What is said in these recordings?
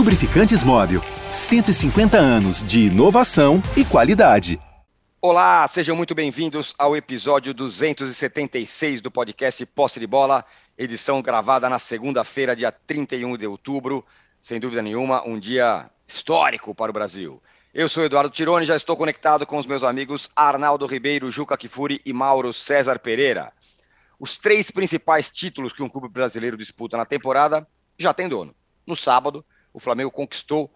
Lubrificantes Móvel. 150 anos de inovação e qualidade. Olá, sejam muito bem-vindos ao episódio 276 do podcast Posse de Bola, edição gravada na segunda-feira, dia 31 de outubro. Sem dúvida nenhuma, um dia histórico para o Brasil. Eu sou Eduardo Tironi, já estou conectado com os meus amigos Arnaldo Ribeiro, Juca Kifuri e Mauro César Pereira. Os três principais títulos que um clube brasileiro disputa na temporada já tem dono. No sábado, o Flamengo conquistou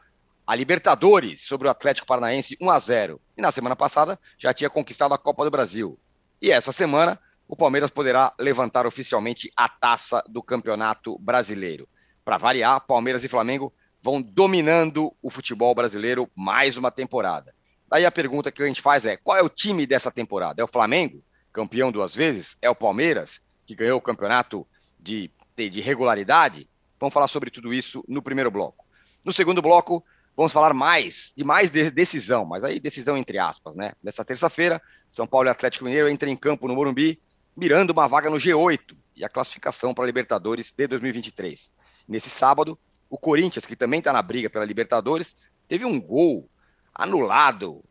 a Libertadores sobre o Atlético Paranaense 1 a 0 e na semana passada já tinha conquistado a Copa do Brasil. E essa semana o Palmeiras poderá levantar oficialmente a taça do Campeonato Brasileiro. Para variar, Palmeiras e Flamengo vão dominando o futebol brasileiro mais uma temporada. Daí a pergunta que a gente faz é: qual é o time dessa temporada? É o Flamengo, campeão duas vezes? É o Palmeiras, que ganhou o campeonato de, de regularidade? Vamos falar sobre tudo isso no primeiro bloco. No segundo bloco, vamos falar mais de mais de decisão, mas aí decisão entre aspas, né? Nessa terça-feira, São Paulo e Atlético Mineiro entram em campo no Morumbi, mirando uma vaga no G8 e a classificação para a Libertadores de 2023. Nesse sábado, o Corinthians, que também está na briga pela Libertadores, teve um gol anulado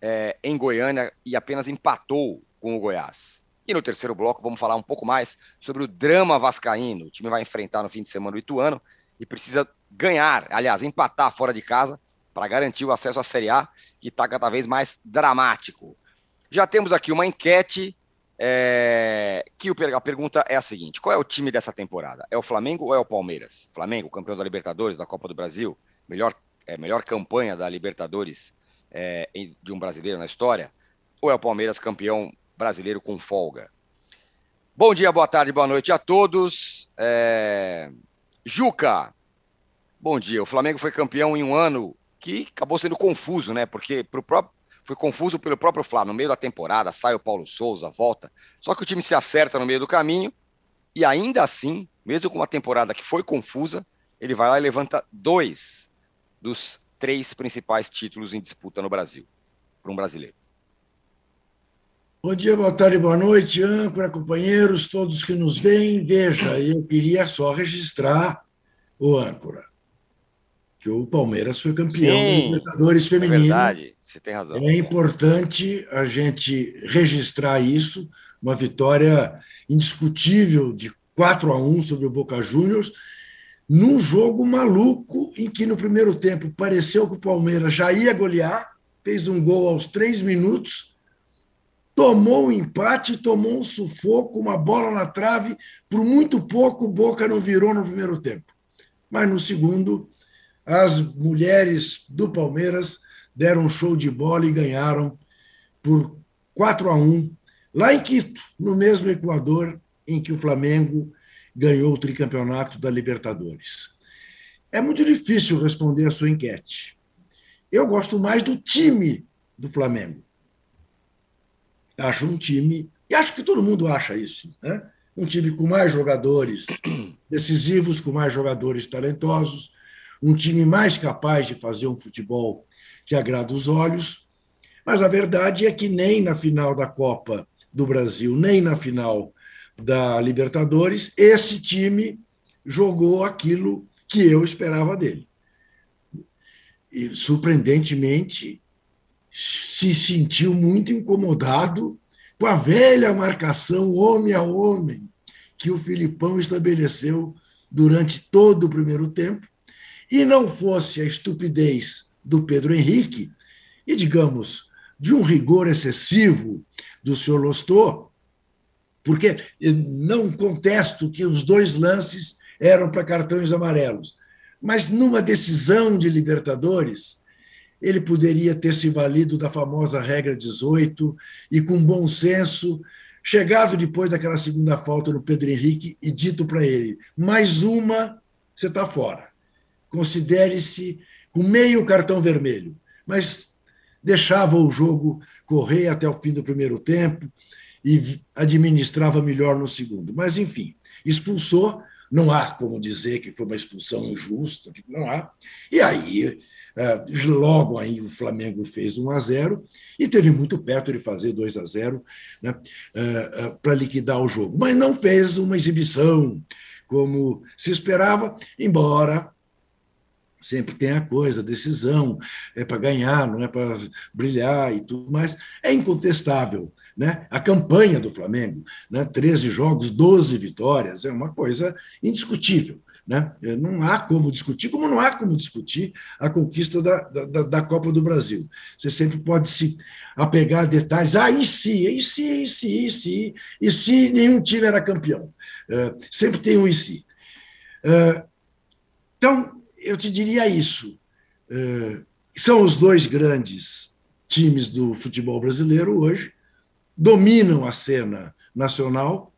é, em Goiânia e apenas empatou com o Goiás. E no terceiro bloco vamos falar um pouco mais sobre o drama vascaíno. O time vai enfrentar no fim de semana o Ituano e precisa ganhar, aliás, empatar fora de casa para garantir o acesso à Série A, que está cada vez mais dramático. Já temos aqui uma enquete é, que a pergunta é a seguinte: qual é o time dessa temporada? É o Flamengo ou é o Palmeiras? Flamengo, campeão da Libertadores, da Copa do Brasil, melhor, é, melhor campanha da Libertadores é, de um brasileiro na história? Ou é o Palmeiras campeão brasileiro com folga. Bom dia, boa tarde, boa noite a todos. É... Juca, bom dia. O Flamengo foi campeão em um ano que acabou sendo confuso, né? Porque pro próprio... foi confuso pelo próprio Flamengo. No meio da temporada, sai o Paulo Souza, volta. Só que o time se acerta no meio do caminho e ainda assim, mesmo com uma temporada que foi confusa, ele vai lá e levanta dois dos três principais títulos em disputa no Brasil, para um brasileiro. Bom dia, boa tarde, boa noite, âncora, companheiros, todos que nos veem. Veja, eu queria só registrar o âncora, que o Palmeiras foi campeão Sim, do Libertadores é Feminino. É verdade, você tem razão. É importante a gente registrar isso, uma vitória indiscutível de 4 a 1 sobre o Boca Juniors, num jogo maluco em que no primeiro tempo pareceu que o Palmeiras já ia golear, fez um gol aos três minutos tomou um empate, tomou um sufoco, uma bola na trave. Por muito pouco, o Boca não virou no primeiro tempo. Mas no segundo, as mulheres do Palmeiras deram um show de bola e ganharam por 4 a 1 lá em Quito, no mesmo Equador em que o Flamengo ganhou o tricampeonato da Libertadores. É muito difícil responder a sua enquete. Eu gosto mais do time do Flamengo acho um time, e acho que todo mundo acha isso, né? um time com mais jogadores decisivos, com mais jogadores talentosos, um time mais capaz de fazer um futebol que agrada os olhos. Mas a verdade é que nem na final da Copa do Brasil, nem na final da Libertadores, esse time jogou aquilo que eu esperava dele. E, surpreendentemente, se sentiu muito incomodado com a velha marcação homem a homem que o Filipão estabeleceu durante todo o primeiro tempo, e não fosse a estupidez do Pedro Henrique, e, digamos, de um rigor excessivo do senhor Lostô, porque não contesto que os dois lances eram para cartões amarelos, mas numa decisão de Libertadores, ele poderia ter se valido da famosa regra 18 e, com bom senso, chegado depois daquela segunda falta no Pedro Henrique e dito para ele: mais uma, você está fora. Considere-se com meio cartão vermelho. Mas deixava o jogo correr até o fim do primeiro tempo e administrava melhor no segundo. Mas, enfim, expulsou. Não há como dizer que foi uma expulsão injusta, não há. E aí é, logo aí o Flamengo fez 1 a 0 e teve muito perto de fazer 2 a 0 né, é, é, para liquidar o jogo, mas não fez uma exibição como se esperava, embora sempre tem a coisa, decisão, é para ganhar, não é para brilhar e tudo mais. É incontestável. Né? A campanha do Flamengo, né? 13 jogos, 12 vitórias, é uma coisa indiscutível. Né? Não há como discutir, como não há como discutir a conquista da, da, da Copa do Brasil. Você sempre pode se apegar a detalhes. Ah, e se, e se, e se, e se, e se nenhum time era campeão. Uh, sempre tem um e se. Uh, então, eu te diria isso. Uh, são os dois grandes times do futebol brasileiro hoje, dominam a cena nacional,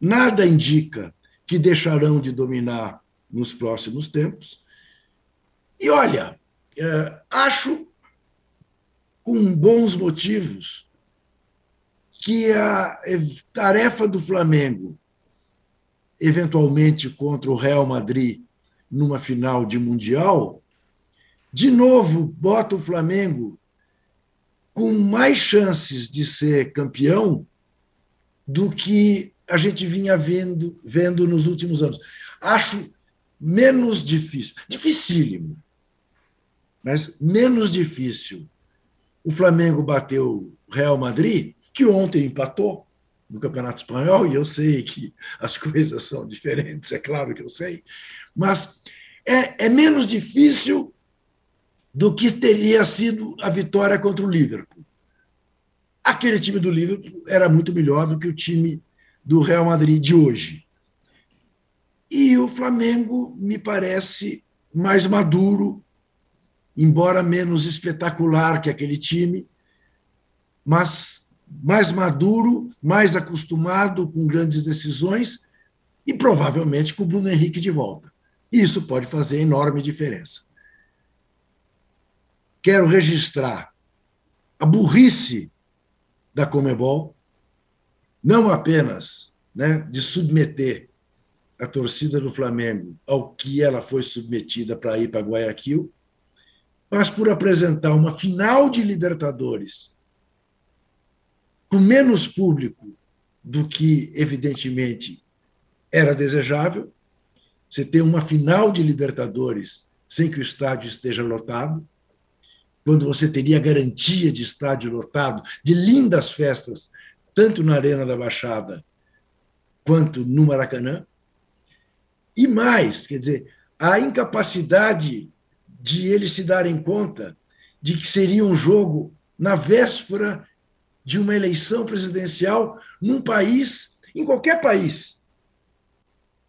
nada indica que deixarão de dominar nos próximos tempos. E olha, acho com bons motivos, que a tarefa do Flamengo, eventualmente contra o Real Madrid numa final de Mundial, de novo bota o Flamengo com mais chances de ser campeão do que a gente vinha vendo, vendo nos últimos anos. Acho menos difícil, dificílimo, mas menos difícil o Flamengo bateu o Real Madrid, que ontem empatou no Campeonato Espanhol, e eu sei que as coisas são diferentes, é claro que eu sei, mas é, é menos difícil do que teria sido a vitória contra o Liverpool. Aquele time do Liverpool era muito melhor do que o time do Real Madrid de hoje. E o Flamengo me parece mais maduro, embora menos espetacular que aquele time, mas mais maduro, mais acostumado com grandes decisões e provavelmente com o Bruno Henrique de volta. Isso pode fazer enorme diferença. Quero registrar a burrice da Comebol, não apenas né, de submeter a torcida do Flamengo ao que ela foi submetida para ir para Guayaquil, mas por apresentar uma final de Libertadores com menos público do que, evidentemente, era desejável. Você tem uma final de Libertadores sem que o estádio esteja lotado, quando você teria garantia de estádio lotado, de lindas festas, tanto na Arena da Baixada quanto no Maracanã. E mais, quer dizer, a incapacidade de eles se darem conta de que seria um jogo na véspera de uma eleição presidencial num país, em qualquer país,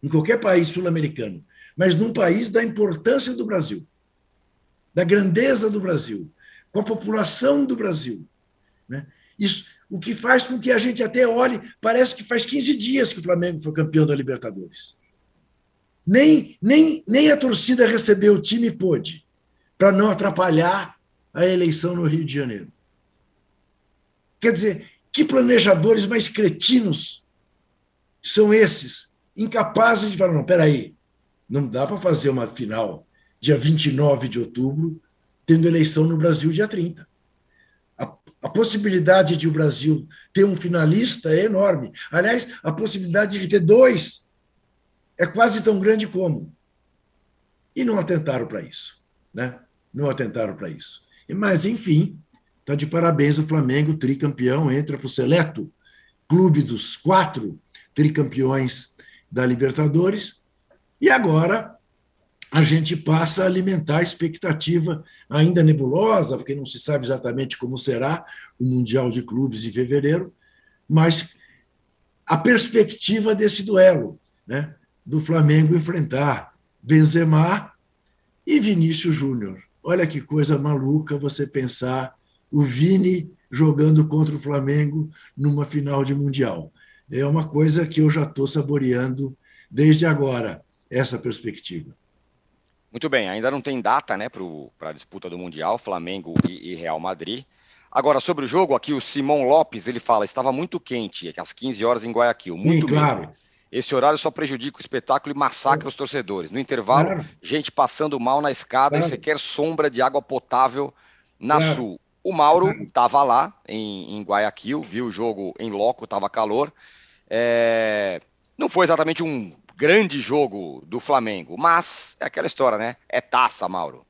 em qualquer país sul-americano, mas num país da importância do Brasil, da grandeza do Brasil, com a população do Brasil. Né? Isso, o que faz com que a gente até olhe, parece que faz 15 dias que o Flamengo foi campeão da Libertadores. Nem, nem, nem a torcida recebeu o time pôde, para não atrapalhar a eleição no Rio de Janeiro. Quer dizer, que planejadores mais cretinos são esses, incapazes de falar: não, peraí, não dá para fazer uma final dia 29 de outubro, tendo eleição no Brasil dia 30. A, a possibilidade de o Brasil ter um finalista é enorme. Aliás, a possibilidade de ter dois é quase tão grande como. E não atentaram para isso. Né? Não atentaram para isso. Mas, enfim, está de parabéns o Flamengo, tricampeão, entra para o seleto clube dos quatro tricampeões da Libertadores. E agora a gente passa a alimentar a expectativa ainda nebulosa, porque não se sabe exatamente como será o Mundial de Clubes em fevereiro, mas a perspectiva desse duelo, né? do Flamengo enfrentar Benzema e Vinícius Júnior. Olha que coisa maluca você pensar o Vini jogando contra o Flamengo numa final de Mundial. É uma coisa que eu já estou saboreando desde agora, essa perspectiva. Muito bem, ainda não tem data né, para a disputa do Mundial, Flamengo e, e, Real Madrid. Agora, sobre o jogo, aqui o Simão Lopes ele fala: estava muito quente, às 15 horas em Guayaquil. Muito Sim, claro. Mesmo. Esse horário só prejudica o espetáculo e massacra os torcedores. No intervalo, claro. gente passando mal na escada claro. e sequer sombra de água potável na claro. sul. O Mauro estava lá em, em, Guayaquil, viu o jogo em loco, estava calor. É... Não foi exatamente um grande jogo do Flamengo. Mas é aquela história, né? É taça, Mauro.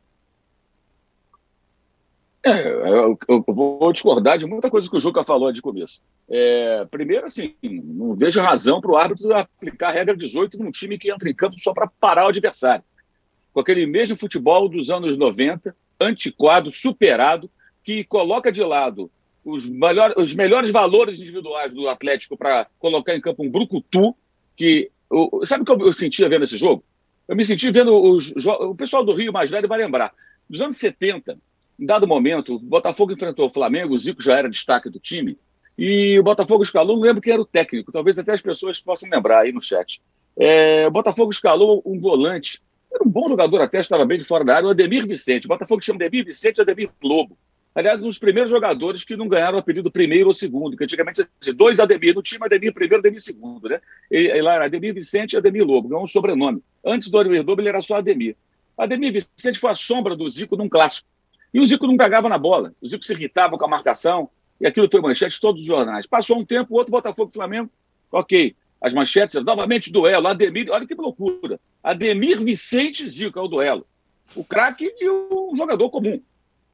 É, eu, eu, vou discordar de muita coisa que o Juca falou de começo. É, primeiro, assim, não vejo razão para o árbitro aplicar a regra 18 num time que entra em campo só para parar o adversário. Com aquele mesmo futebol dos anos 90, antiquado, superado, que coloca de lado os, melhor, os melhores valores individuais do Atlético para colocar em campo um brucutu, que... Eu, sabe o que eu sentia vendo esse jogo? Eu me senti vendo os, o pessoal do Rio mais velho vai lembrar. Nos anos 70, em dado momento, o Botafogo enfrentou o Flamengo, o Zico já era destaque do time, e o Botafogo escalou, não lembro quem era o técnico, talvez até as pessoas possam lembrar aí no chat. É, o Botafogo escalou um volante, era um bom jogador até, estava bem de fora da área, o Ademir Vicente. O Botafogo chama Ademir Vicente e Ademir Lobo. Aliás, um dos primeiros jogadores que não ganharam o apelido primeiro ou segundo, que antigamente tinha dois Ademir no time, Ademir primeiro, Ademir segundo, né? E, e lá era Ademir Vicente e Ademir Lobo, ganhou um sobrenome. Antes do Ademir Lobo, ele era só Ademir. Ademir Vicente foi a sombra do Zico num clássico. E o Zico não pegava na bola. O Zico se irritava com a marcação, e aquilo foi manchete de todos os jornais. Passou um tempo, outro Botafogo Flamengo, ok. As manchetes, novamente duelo, Ademir, olha que loucura. Ademir Vicente Zico é o duelo. O craque e o jogador comum.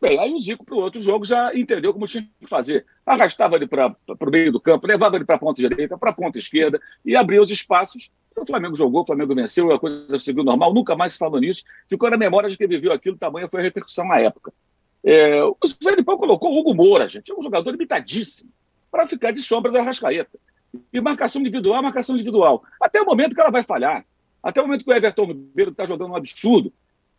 Bem, aí o Zico para o outro jogo já entendeu como tinha que fazer. Arrastava ele para o meio do campo, levava ele para a ponta direita, para a ponta esquerda e abria os espaços. O Flamengo jogou, o Flamengo venceu, a coisa seguiu normal, nunca mais se falou nisso. Ficou na memória de quem viveu aquilo, tamanha foi a repercussão na época. É, o Felipão colocou o Hugo Moura, gente, é um jogador limitadíssimo, para ficar de sombra da Rascaeta. E marcação individual, marcação individual. Até o momento que ela vai falhar. Até o momento que o Everton Ribeiro está jogando um absurdo,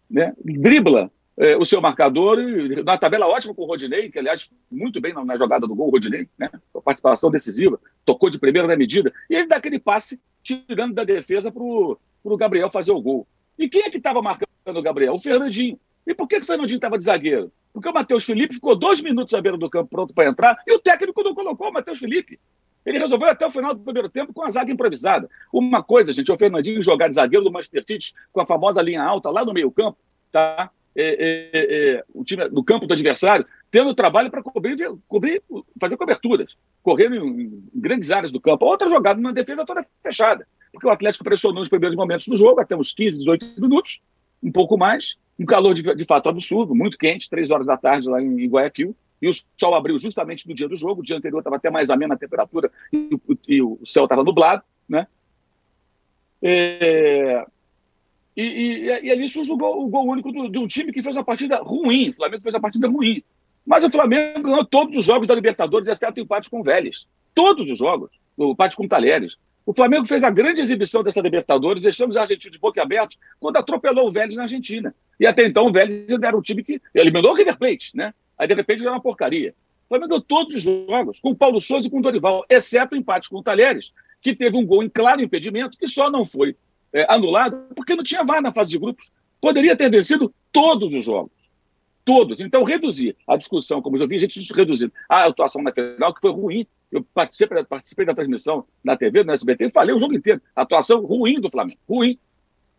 né? dribla é, o seu marcador, na tabela ótima com o Rodinei, que aliás, muito bem na, na jogada do gol, o Rodinei, né? a participação decisiva, tocou de primeira na medida, e ele dá aquele passe tirando da defesa para o Gabriel fazer o gol. E quem é que estava marcando o Gabriel? O Fernandinho. E por que, que o Fernandinho estava de zagueiro? Porque o Matheus Felipe ficou dois minutos à beira do campo pronto para entrar e o técnico não colocou o Matheus Felipe. Ele resolveu até o final do primeiro tempo com a zaga improvisada. Uma coisa, gente, é o Fernandinho jogar de zagueiro do Manchester City com a famosa linha alta lá no meio-campo, tá? É, é, é, o time do campo do adversário, tendo trabalho para cobrir, cobrir, fazer coberturas, correndo em, grandes áreas do campo. Outra jogada na defesa toda fechada, porque o Atlético pressionou nos primeiros momentos do jogo, até uns 15, 18 minutos, um pouco mais, um calor de, de fato absurdo, muito quente, três horas da tarde lá em, em Guayaquil, e o sol abriu justamente no dia do jogo, o dia anterior estava até mais amena a temperatura e, e o céu estava nublado, né? É, e, e, e, ali surge o gol, o gol único do, de um time que fez uma partida ruim. O Flamengo fez uma partida ruim. Mas o Flamengo ganhou todos os jogos da Libertadores, exceto o empate com o Vélez. Todos os jogos. O empate com o Talheres. O Flamengo fez a grande exibição dessa Libertadores, deixamos a Argentina de boca aberta quando atropelou o Vélez na Argentina. E até então o Vélez era um time que eliminou o River Plate, né? Aí de repente era uma porcaria. O Flamengo ganhou todos os jogos, com o Paulo Souza e com o Dorival, exceto o empate com o Talheres, que teve um gol em claro impedimento, que só não foi é, anulado porque não tinha VAR na fase de grupos. Poderia ter vencido todos os jogos. Todos. Então, reduzir a discussão, como eu vi, a gente reduzindo a atuação na final, que foi ruim. Eu participei, participei da transmissão na TV, no SBT, e falei o jogo inteiro. Atuação ruim do Flamengo. Ruim.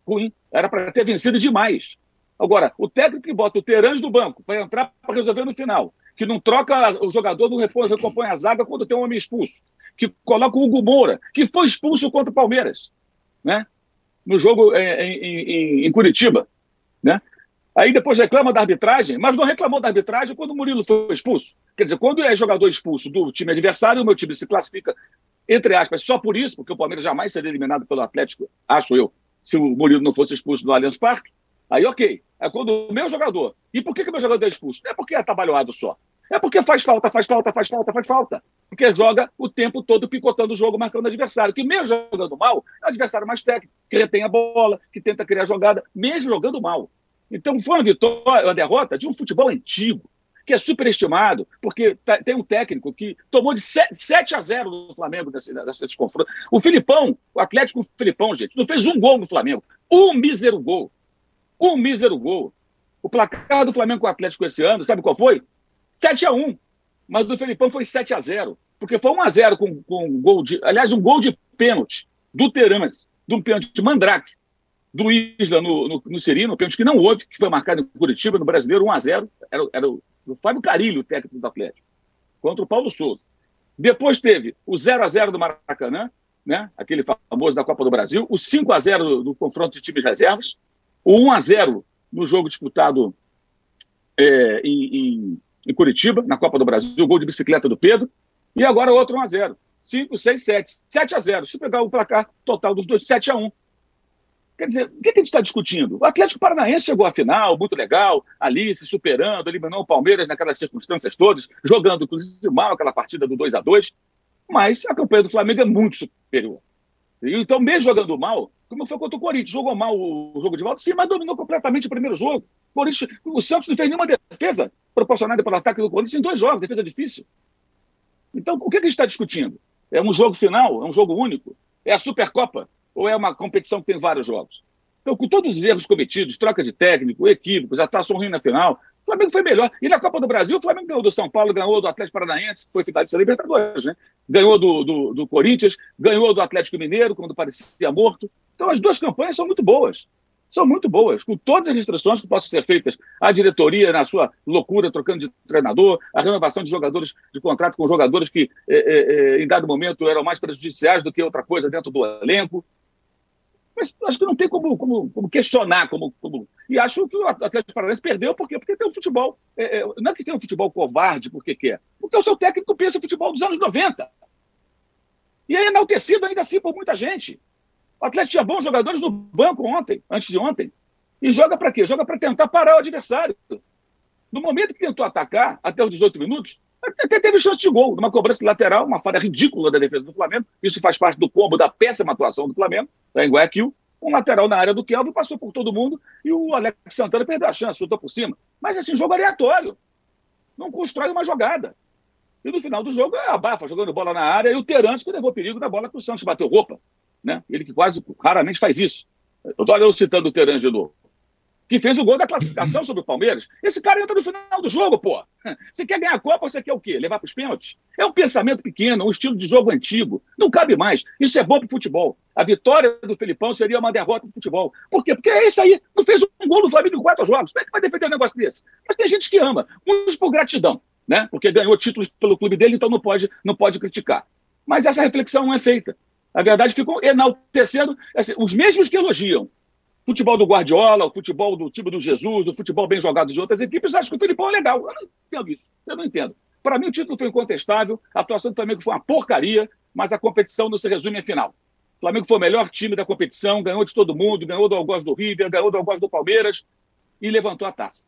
Ruim. Era para ter vencido demais. Agora, o técnico que bota o Terãs do banco para entrar para resolver no final, que não troca o jogador, não reforço, recompõe a zaga quando tem um homem expulso, que coloca o Hugo Moura, que foi expulso contra o Palmeiras, né? No jogo é, em, em, em Curitiba. Né? Aí depois reclama da arbitragem, mas não reclamou da arbitragem quando o Murilo foi expulso. Quer dizer, quando é jogador expulso do time adversário, o meu time se classifica, entre aspas, só por isso, porque o Palmeiras jamais seria eliminado pelo Atlético, acho eu, se o Murilo não fosse expulso do Allianz Parque. Aí, ok. É quando o meu jogador. E por que, que o meu jogador é expulso? Não é porque é atabalhoado só. É porque faz falta, faz falta, faz falta, faz falta. Porque joga o tempo todo picotando o jogo, marcando o adversário. Que mesmo jogando mal, é um adversário mais técnico, que retém a bola, que tenta criar jogada, mesmo jogando mal. Então foi uma vitória, uma derrota de um futebol antigo, que é superestimado, porque tá, tem um técnico que tomou de 7, a 0 no Flamengo nesse, nesse confronto. O Filipão, o Atlético Filipão, gente, não fez um gol no Flamengo. Um mísero gol. Um mísero gol. O placar do Flamengo com o Atlético esse ano, sabe qual foi? 7 a 1 mas do Felipão foi 7 a 0 porque foi 1 a 0 com, com um gol de. Aliás, um gol de pênalti do Teramas, de um pênalti de Mandrake, do Isla no, no, no Serino, um pênalti que não houve, que foi marcado em Curitiba, no brasileiro, 1 a 0 Era, era o, o Fábio Carilho, o técnico do Atlético, contra o Paulo Souza. Depois teve o 0 a 0 do Maracanã, né? aquele famoso da Copa do Brasil, o 5 a 0 do, do confronto de times reservas, o 1 a 0 no jogo disputado é, em, em, em, Curitiba, na Copa do Brasil, gol de bicicleta do Pedro, e agora outro 1 a 0 5, 6, 7. 7 a 0 Se pegar o placar total dos dois, 7 a 1 Quer dizer, o que a gente está discutindo? O Atlético Paranaense chegou à final, muito legal, ali se superando, eliminou o Palmeiras naquelas circunstâncias todas, jogando, inclusive, mal aquela partida do 2 a 2 mas a campanha do Flamengo é muito superior. Então, mesmo jogando mal, como foi contra o Corinthians, jogou mal o jogo de volta, sim, mas dominou completamente o primeiro jogo. Corinthians, o Santos não fez nenhuma defesa proporcionada pelo ataque do Corinthians em dois jogos, defesa difícil. Então, o que a gente está discutindo? É um jogo final? É um jogo único? É a Supercopa? Ou é uma competição que tem vários jogos? Então, com todos os erros cometidos, troca de técnico, equívocos, atuação ruim na final, o Flamengo foi melhor. E na Copa do Brasil, o Flamengo ganhou do São Paulo, ganhou do Atlético Paranaense, que foi finalista da Libertadores, né? Ganhou do, do, do, Corinthians, ganhou do Atlético Mineiro, quando parecia morto. Então, as duas campanhas são muito boas. São muito boas, com todas as restrições que possam ser feitas. A diretoria, na sua loucura, trocando de treinador, a renovação de jogadores, de contrato com jogadores que, é, é, em dado momento, eram mais prejudiciais do que outra coisa dentro do elenco mas acho que não tem como, como, como questionar. Como, como, E acho que o Atlético Paranaense perdeu por quê? Porque tem um futebol. É, é, não é que tem um futebol covarde porque quer, porque o seu técnico pensa futebol dos anos 90. E é enaltecido ainda assim por muita gente. O Atlético tinha bons jogadores no banco ontem, antes de ontem. E joga para quê? Joga para tentar parar o adversário. No momento que tentou atacar, até os 18 minutos, até teve chance de gol, numa cobrança lateral, uma falha ridícula da defesa do Flamengo. Isso faz parte do combo da péssima atuação do Flamengo, lá em Guayaquil. Um lateral na área do Kelvin, passou por todo mundo e o Alex Santana perdeu a chance, chutou por cima. Mas assim, jogo aleatório. Não constrói uma jogada. E no final do jogo abafa, jogando bola na área, e o Terence que levou perigo na bola que o Santos bateu roupa. Né? Ele que quase raramente faz isso. Eu estou citando o Terence de novo que fez o gol da classificação sobre o Palmeiras. Esse cara entra no final do jogo, pô. Você quer ganhar a Copa, você quer o quê? Levar para os pênaltis? É um pensamento pequeno, um estilo de jogo antigo. Não cabe mais. Isso é bom para o futebol. A vitória do Felipão seria uma derrota para o futebol. Por quê? Porque é isso aí. Não fez um gol no Flamengo em quatro jogos. Como é que vai defender um negócio desse? Mas tem gente que ama. Uns por gratidão, né? Porque ganhou títulos pelo clube dele, então não pode, não pode criticar. Mas essa reflexão não é feita. A verdade, ficou enaltecendo assim, os mesmos que elogiam futebol do Guardiola, o futebol do time do Jesus, o futebol bem jogado de outras equipes, acho que o Felipão é legal. Eu não entendo isso. Eu não entendo. Para mim, o título foi incontestável, a atuação do Flamengo foi uma porcaria, mas a competição não se resume à final. O Flamengo foi o melhor time da competição, ganhou de todo mundo, ganhou do Algoz do River, ganhou do Algoz do Palmeiras e levantou a taça.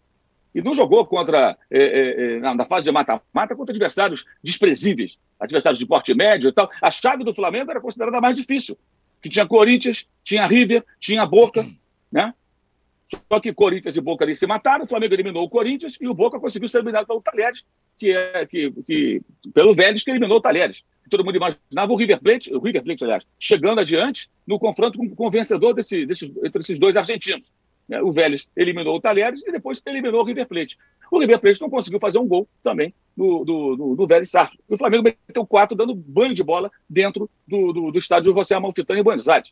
E não jogou contra, é, é, é na fase de mata-mata, contra adversários desprezíveis, adversários de porte médio e tal. A chave do Flamengo era considerada mais difícil, que tinha Corinthians, tinha River, tinha Boca, né? Só que Corinthians e Boca ali se mataram, o Flamengo eliminou o Corinthians e o Boca conseguiu ser eliminado pelo Talheres, que é que, que pelo Vélez que eliminou o Talheres. Todo mundo imaginava o River Plate, o River Plate, aliás, chegando adiante no confronto com, com o vencedor desse, desses, entre esses dois argentinos. Né? O Vélez eliminou o Talheres e depois eliminou o River Plate. O River Plate não conseguiu fazer um gol também do, do, do, do Vélez Sarto. O Flamengo meteu quatro dando banho de bola dentro do, do, do estádio José Amalfitani em Buenos Aires.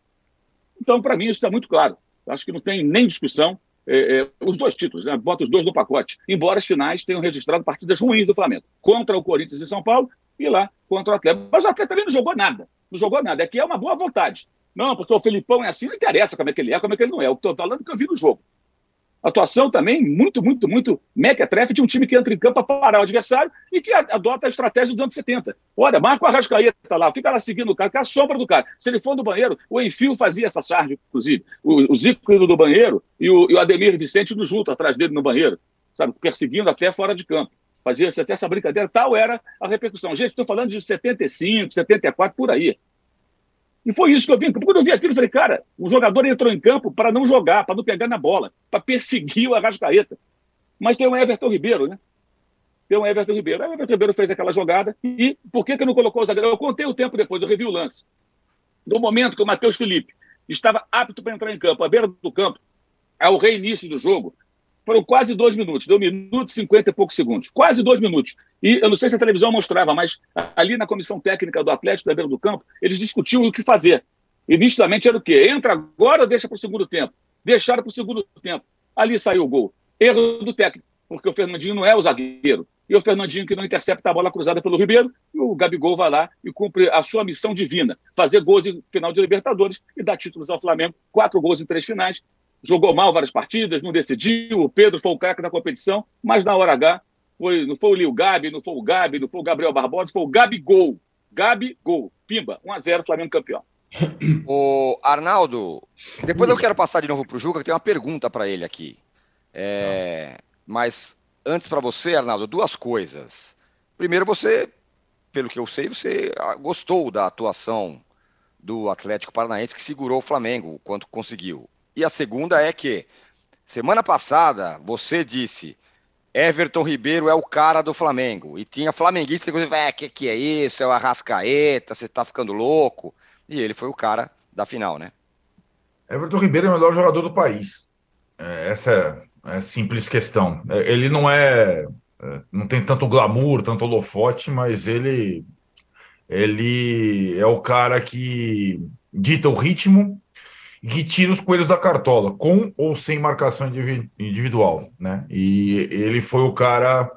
Então, para mim, isso está muito claro. Acho que não tem nem discussão. É, é, os dois títulos, né? bota os dois no pacote. Embora as finais tenham registrado partidas ruins do Flamengo. Contra o Corinthians em São Paulo e lá contra o Atlético. Mas o Atlético também não jogou nada. Não jogou nada. Aqui é uma boa vontade. Não, porque o Felipão é assim, não interessa como é que ele é, como é que ele não é. O que estou falando é que eu vi no jogo. Atuação também muito, muito, muito mequetrefe de um time que entra em campo para parar o adversário e que adota a estratégia dos anos 70. Olha, marca o Arrascaeta lá, fica lá seguindo o cara, que é a sombra do cara. Se ele for do banheiro, o Enfio fazia essa charge, inclusive. O, o Zico do banheiro e o, e o Ademir Vicente no junto, atrás dele no banheiro, sabe, perseguindo até fora de campo. Fazia-se até essa brincadeira, tal era a repercussão. Gente, estou falando de 75, 74, por aí. E foi isso que eu vi. Quando eu vi aquilo, eu falei, cara, o jogador entrou em campo para não jogar, para não pegar na bola, para perseguir o Arrascaeta. Mas tem o Everton Ribeiro, né? Tem o Everton Ribeiro. O Everton Ribeiro fez aquela jogada. E por que, que não colocou o zagueiro? Eu contei o tempo depois, eu revi o lance. No momento que o Matheus Felipe estava apto para entrar em campo, à beira do campo, ao reinício do jogo, foram quase dois minutos, deu um minuto e cinquenta e poucos segundos. Quase dois minutos. E eu não sei se a televisão mostrava, mas ali na comissão técnica do Atlético da beira do campo, eles discutiam o que fazer. E nitidamente era o quê? Entra agora ou deixa para o segundo tempo? Deixaram para o segundo tempo. Ali saiu o gol. Erro do técnico. porque o Fernandinho não é o zagueiro. E o Fernandinho que não intercepta a bola cruzada pelo Ribeiro, e o Gabigol vai lá e cumpre a sua missão divina, fazer gols em final de Libertadores e dar títulos ao Flamengo, quatro gols em três finais. Jogou mal várias partidas, não decidiu, o Pedro foi o craque da competição, mas na hora H foi, não foi o Lio Gabi, não foi o Gabi, não foi o Gabriel Barbosa, foi o Gabigol. Gabigol. Pimba, 1x0 Flamengo campeão. O Arnaldo, depois eu quero passar de novo para o Juca, que tem uma pergunta para ele aqui. É, mas antes para você, Arnaldo, duas coisas. Primeiro, você, pelo que eu sei, você ah, gostou da atuação do Atlético Paranaense que segurou o Flamengo quanto conseguiu. E a segunda é que semana passada você disse Everton Ribeiro é o cara do Flamengo. E tinha flamenguista que é, que, que é isso? É o Arrascaeta, você tá ficando louco. E ele foi o cara da final, né? Everton Ribeiro é o melhor jogador do país. É, essa é, a simples questão. É, ele não é, é. Não tem tanto glamour, tanto holofote, mas ele. Ele é o cara que dita o ritmo que tira os coelhos da cartola, com ou sem marcação individual, né? E ele foi o cara,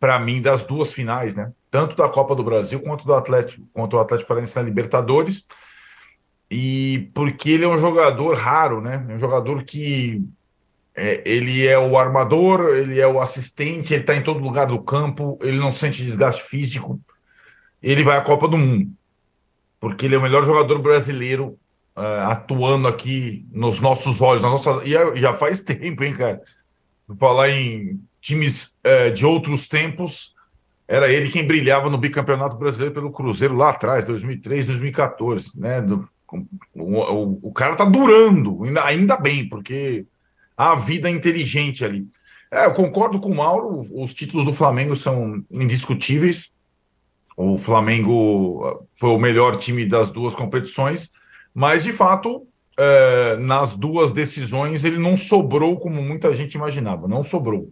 para mim, das duas finais, né? Tanto da Copa do Brasil quanto do Atlético, quanto o Atlético Paranaense na Libertadores. E porque ele é um jogador raro, né? É um jogador que é, ele é o armador, ele é o assistente, ele está em todo lugar do campo, ele não sente desgaste físico. Ele vai à Copa do Mundo, porque ele é o melhor jogador brasileiro uh, atuando aqui nos nossos olhos, na nossa, e é, já faz tempo, hein, cara? Falar em times uh, de outros tempos, era ele quem brilhava no bicampeonato brasileiro pelo Cruzeiro lá atrás, 2003, 2014, né? Do, o, o, o, cara tá durando, ainda, ainda bem, porque há vida inteligente ali. É, eu concordo com o Mauro, os títulos do Flamengo são indiscutíveis. O Flamengo foi o melhor time das duas competições. Mas, de fato, é, nas duas decisões, ele não sobrou como muita gente imaginava, não sobrou.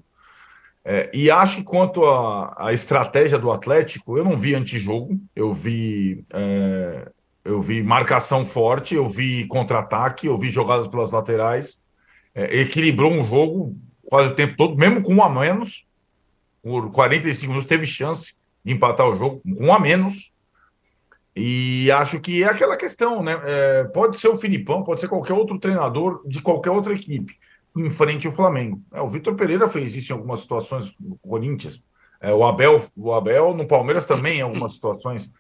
É, e acho que quanto à estratégia do Atlético, eu não vi antijogo, eu vi, é, eu vi marcação forte, eu vi contra-ataque, eu vi jogadas pelas laterais, é, equilibrou um jogo quase o tempo todo, mesmo com um a menos, por 45 minutos, teve chance de empatar o jogo, com um a menos, e acho que é aquela questão, né? É, pode ser o Filipão, pode ser qualquer outro treinador de qualquer outra equipe em frente ao Flamengo. É, o Vitor Pereira fez isso em algumas situações no Corinthians. É, o Abel, o Abel no Palmeiras também em algumas situações.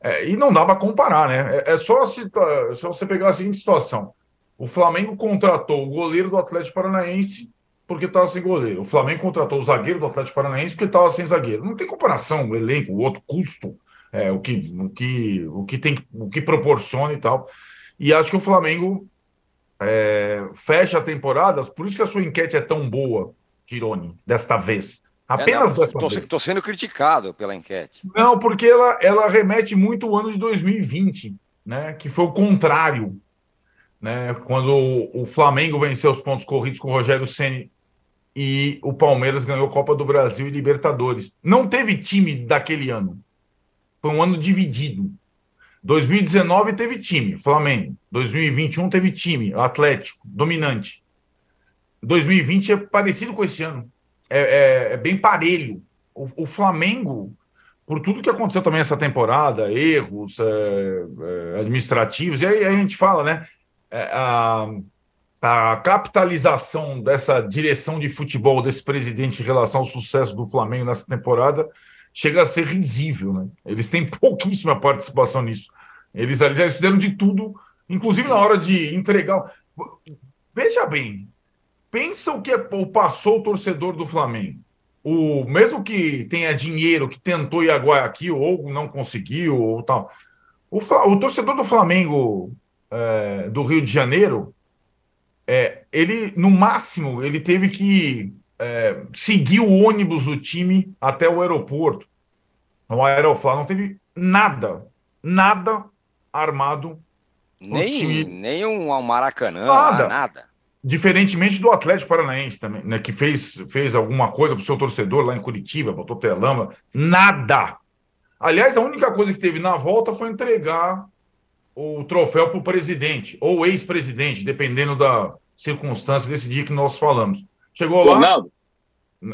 É, e não dá para comparar, né? É, é só, se, só você pegar a seguinte situação: o Flamengo contratou o goleiro do Atlético Paranaense porque estava sem goleiro. O Flamengo contratou o zagueiro do Atlético Paranaense porque estava sem zagueiro. Não tem comparação, o elenco, o outro custo é, o, que, o, que, o, que tem, o que proporciona e tal. E acho que o Flamengo é, fecha a temporada, por isso que a sua enquete é tão boa, Tirone, desta vez. Apenas é, não, desta tô, vez. Estou sendo criticado pela enquete. Não, porque ela, ela remete muito ao ano de 2020, né, que foi o contrário. Né, quando o, o Flamengo venceu os pontos corridos com o Rogério Ceni e o Palmeiras ganhou Copa do Brasil e Libertadores. Não teve time daquele ano. Foi um ano dividido. 2019 teve time, Flamengo. 2021 teve time, Atlético, dominante. 2020 é parecido com esse ano. É, é, é bem parelho. O, o, Flamengo, por tudo que aconteceu também essa temporada, erros é, é administrativos, e aí a gente fala, né? É, a, a capitalização dessa direção de futebol desse presidente em relação ao sucesso do Flamengo nessa temporada chega a ser risível, né? Eles têm pouquíssima participação nisso. Eles, eles fizeram de tudo, inclusive na hora de entregar. Veja bem, pensa o que é, passou o torcedor do Flamengo. O mesmo que tenha dinheiro, que tentou ir a Guayaquil ou não conseguiu ou tal. O, o torcedor do Flamengo é, do Rio de Janeiro, é, ele no máximo ele teve que é, seguir o ônibus do time até o aeroporto, no Aeroflá. Não teve nada, nada armado. Nem, nem um Maracanã, nada. nada. Diferentemente do Atlético Paranaense também, né, que fez, fez alguma coisa para o seu torcedor lá em Curitiba, botou telama. Nada. Aliás, a única coisa que teve na volta foi entregar o troféu para o presidente, ou ex-presidente, dependendo da circunstância desse dia que nós falamos. Chegou lá. Ronaldo.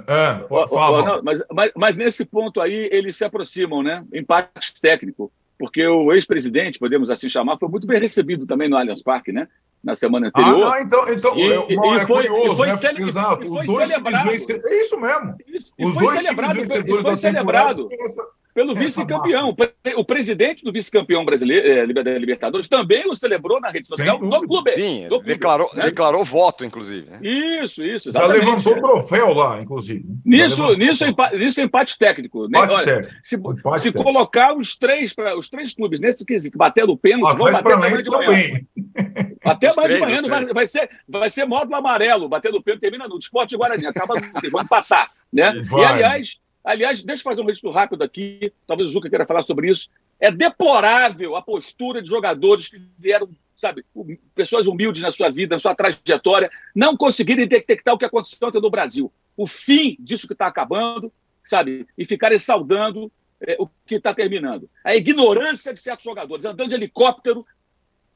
É, fala, mas, mas, mas, nesse ponto aí eles se aproximam, né? Empate técnico. Porque o ex-presidente, podemos assim chamar, foi muito bem recebido também no Allianz Parque, né? Na semana anterior. Ah, não, então, então e, é, e, é foi, curioso, e foi, né? cele... Exato, e foi os dois celebrado. É isso mesmo. E os foi dois celebrado, e foi celebrado essa... pelo vice-campeão. O presidente do vice-campeão brasileiro, é, Libertadores, também o celebrou na rede social do clube. Sim, do clube, declarou, né? declarou voto, inclusive. Né? Isso, isso. Já levantou troféu lá, inclusive. Nisso, nisso, é empate, nisso é empate técnico. Né? Empate Olha, técnico. se, Empate se técnico. colocar os três, pra, os três clubes nesse quesito, bater o pênalti, vão bater amanhã de manhã. também. Até mais de manhã vai, vai, ser, vai ser módulo amarelo, batendo o pênalti, termina no esporte Guarani, acaba vão empatar. Né? Vai. E aliás, aliás, deixa eu fazer um registro rápido aqui, talvez o Juca queira falar sobre isso. É deplorável a postura de jogadores que vieram, sabe, hum- pessoas humildes na sua vida, na sua trajetória, não conseguirem detectar o que aconteceu ontem no Brasil. O fim disso que está acabando, sabe, e ficarem saudando é, o que está terminando. A ignorância de certos jogadores, andando de helicóptero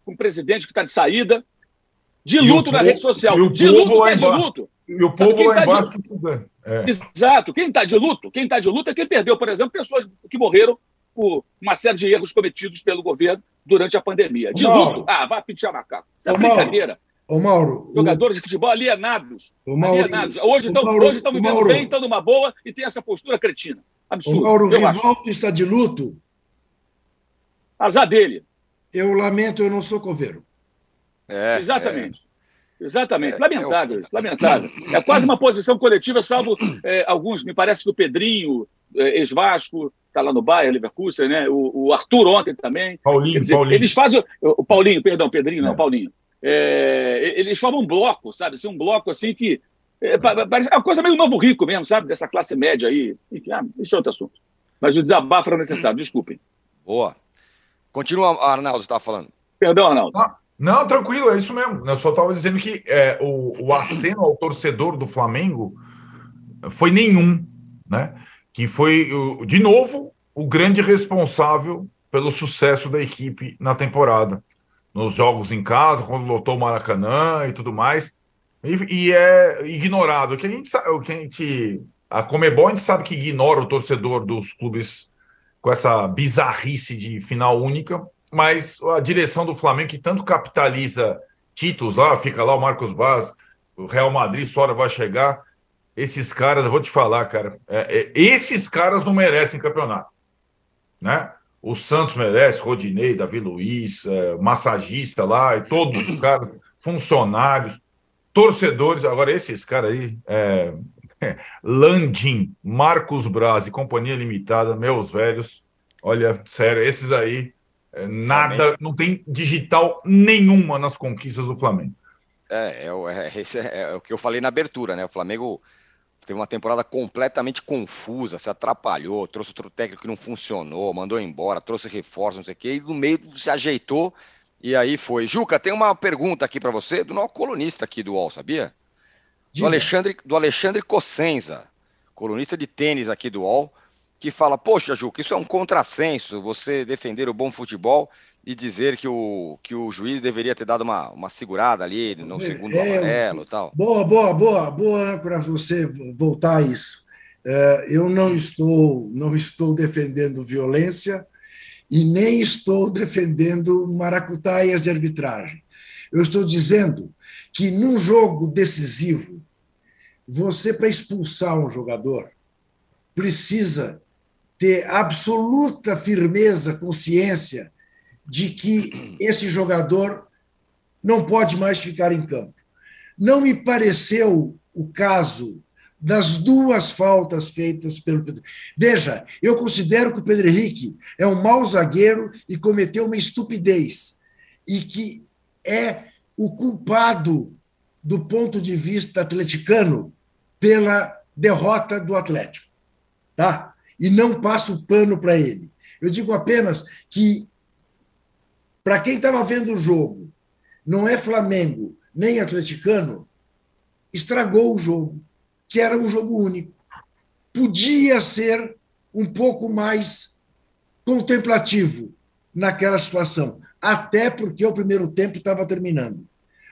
com o presidente que está de saída, de luto na rede social. De luto, tá de luto. E o povo lá tá de- embaixo que tudo. É. Exato. Quem está de luto, quem está de luto é quem perdeu, por exemplo, pessoas que morreram por uma série de erros cometidos pelo governo durante a pandemia. De Mauro. luto, ah, vai pinchar macaco. Isso é Ô, Mauro, brincadeira. Ô, Mauro, o- Jogadores de futebol alienados. o Mauro, alienados. Hoje o estão Mauro- hoje estão o vivendo Mauro- bem, estão numa boa e tem essa postura cretina. o Absurdo. Mauro eu acho. Rivaldo está de luto. Azar dele. Eu lamento, eu não sou coveiro. É, Exatamente. Exatamente. É, lamentável, isso, lamentável. É quase uma posição coletiva, salvo é, alguns. Me parece que o Pedrinho, é, ex-Vasco, está lá no Bayern, Leverkusen, né? O, o Arthur ontem também. Paulinho, dizer, Paulinho. Eles fazem. O Paulinho, perdão, Pedrinho, não, É. Paulinho. É, eles formam um bloco, sabe? Assim, um bloco assim que. É, parece é uma coisa meio novo rico mesmo, sabe? Dessa classe média aí. Enfim, ah, isso é outro assunto. Mas o desabafo era necessário, desculpem. Boa. Continua, Arnaldo, você estava falando. Perdão, Arnaldo. Não, tranquilo, é isso mesmo. Eu só estava dizendo que é, o, o aceno ao torcedor do Flamengo foi nenhum, né? Que foi, de novo, o grande responsável pelo sucesso da equipe na temporada. Nos jogos em casa, quando lotou o Maracanã e tudo mais. E, e é ignorado. O que a gente sabe, o que a gente. A Comebol a gente sabe que ignora o torcedor dos clubes com essa bizarrice de final única, mas a direção do Flamengo, que tanto capitaliza títulos lá, fica lá o Marcos Vaz, o Real Madrid, sua hora vai chegar. Esses caras, eu vou te falar, cara, é, é, esses caras não merecem campeonato, né? O Santos merece, Rodinei, Davi Luiz, é, massagista lá, e todos os caras, funcionários, torcedores. Agora, esses caras aí, é, Landim, Marcos Braz e Companhia Limitada, meus velhos, olha, sério, esses aí, é, nada, não tem digital nenhuma nas conquistas do Flamengo. É, é, o- é, esse é- é o que eu falei na abertura, né? O Flamengo teve uma temporada completamente confusa, se atrapalhou, trouxe outro técnico que não funcionou, mandou embora, trouxe reforço, não sei o quê, e no meio se ajeitou e aí foi. Juca, tem uma pergunta aqui para você do nosso colunista aqui do UOL, sabia? Do. Alexandre, do Alexandre Cossenza, colunista de tênis aqui do UOL, que fala: Poxa, Juca, isso é um contrassenso, você defender o bom futebol e dizer que o, que o juiz deveria ter dado uma, uma segurada ali no segundo É, amarelo e tal. Boa, boa, boa, boa âncora você voltar a isso. É, eu não estou, não estou defendendo violência e nem estou defendendo maracutaias de arbitragem. Eu estou dizendo que num jogo decisivo, você para expulsar um jogador precisa ter absoluta firmeza, consciência de que esse jogador não pode mais ficar em campo. Não me pareceu o caso das duas faltas feitas pelo Pedro. Veja, eu considero que o Pedro Henrique é um mau zagueiro e cometeu uma estupidez e que é o culpado do ponto de vista atleticano pela derrota do Atlético, tá? E não passo o pano para ele. Eu digo apenas que para quem estava vendo o jogo, não é Flamengo nem atleticano, estragou o jogo, que era um jogo único. Podia ser um pouco mais contemplativo naquela situação, até porque o primeiro tempo estava terminando.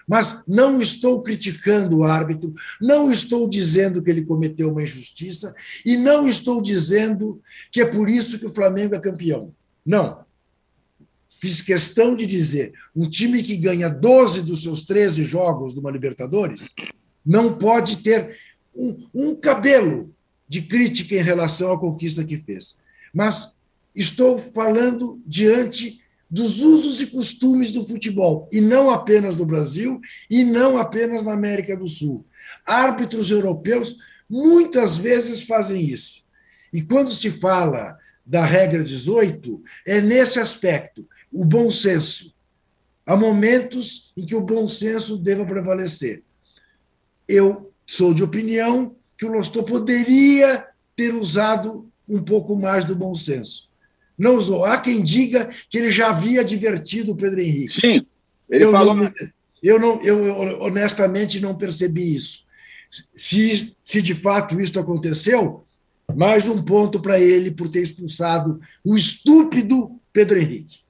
Mas não estou criticando o árbitro, não estou dizendo que ele cometeu uma injustiça e não estou dizendo que é por isso que o Flamengo é campeão. Não. Fiz questão de dizer: um time que ganha 12 dos seus 13 jogos de uma Libertadores não pode ter um, um cabelo de crítica em relação à conquista que fez. Mas estou falando diante dos usos e costumes do futebol, e não apenas no Brasil, e não apenas na América do Sul. Árbitros europeus muitas vezes fazem isso. E quando se fala da regra 18, é nesse aspecto, o bom senso. Há momentos em que o bom senso deva prevalecer. Eu sou de opinião que o Lostô poderia ter usado um pouco mais do bom senso não usou. Há quem diga que ele já havia advertido o Pedro Henrique. Sim, ele eu falou. Não, eu, não, eu honestamente não percebi isso. Se, se de fato isso aconteceu, mais um ponto para ele por ter expulsado o estúpido Pedro Henrique.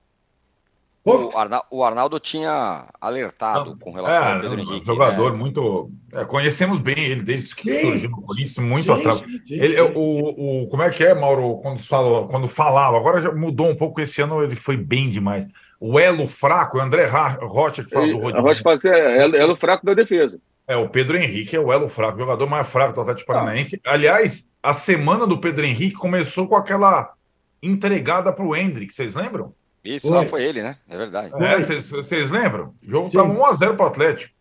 O, Arna, o, Arnaldo tinha alertado com relação é, ao Pedro Henrique. Jogador né? muito. É, conhecemos bem ele desde que sim, surgiu no Corinthians, muito atrás. Ele, O, o, como é que é, Mauro, quando, falou, quando falava? Agora já mudou um pouco. Esse ano ele foi bem demais. O elo fraco, o André Rocha que fala do Rodrigo. Rocha fala assim, é elo, elo fraco da defesa. É, o Pedro Henrique é o elo fraco, o jogador mais fraco do Atlético ah. Paranaense. Ah. Aliás, a semana do Pedro Henrique começou com aquela entregada para o Hendrick, vocês lembram? Isso, foi. foi ele, né? É verdade. É, vocês lembram? O jogo estava 1x0 para o Atlético.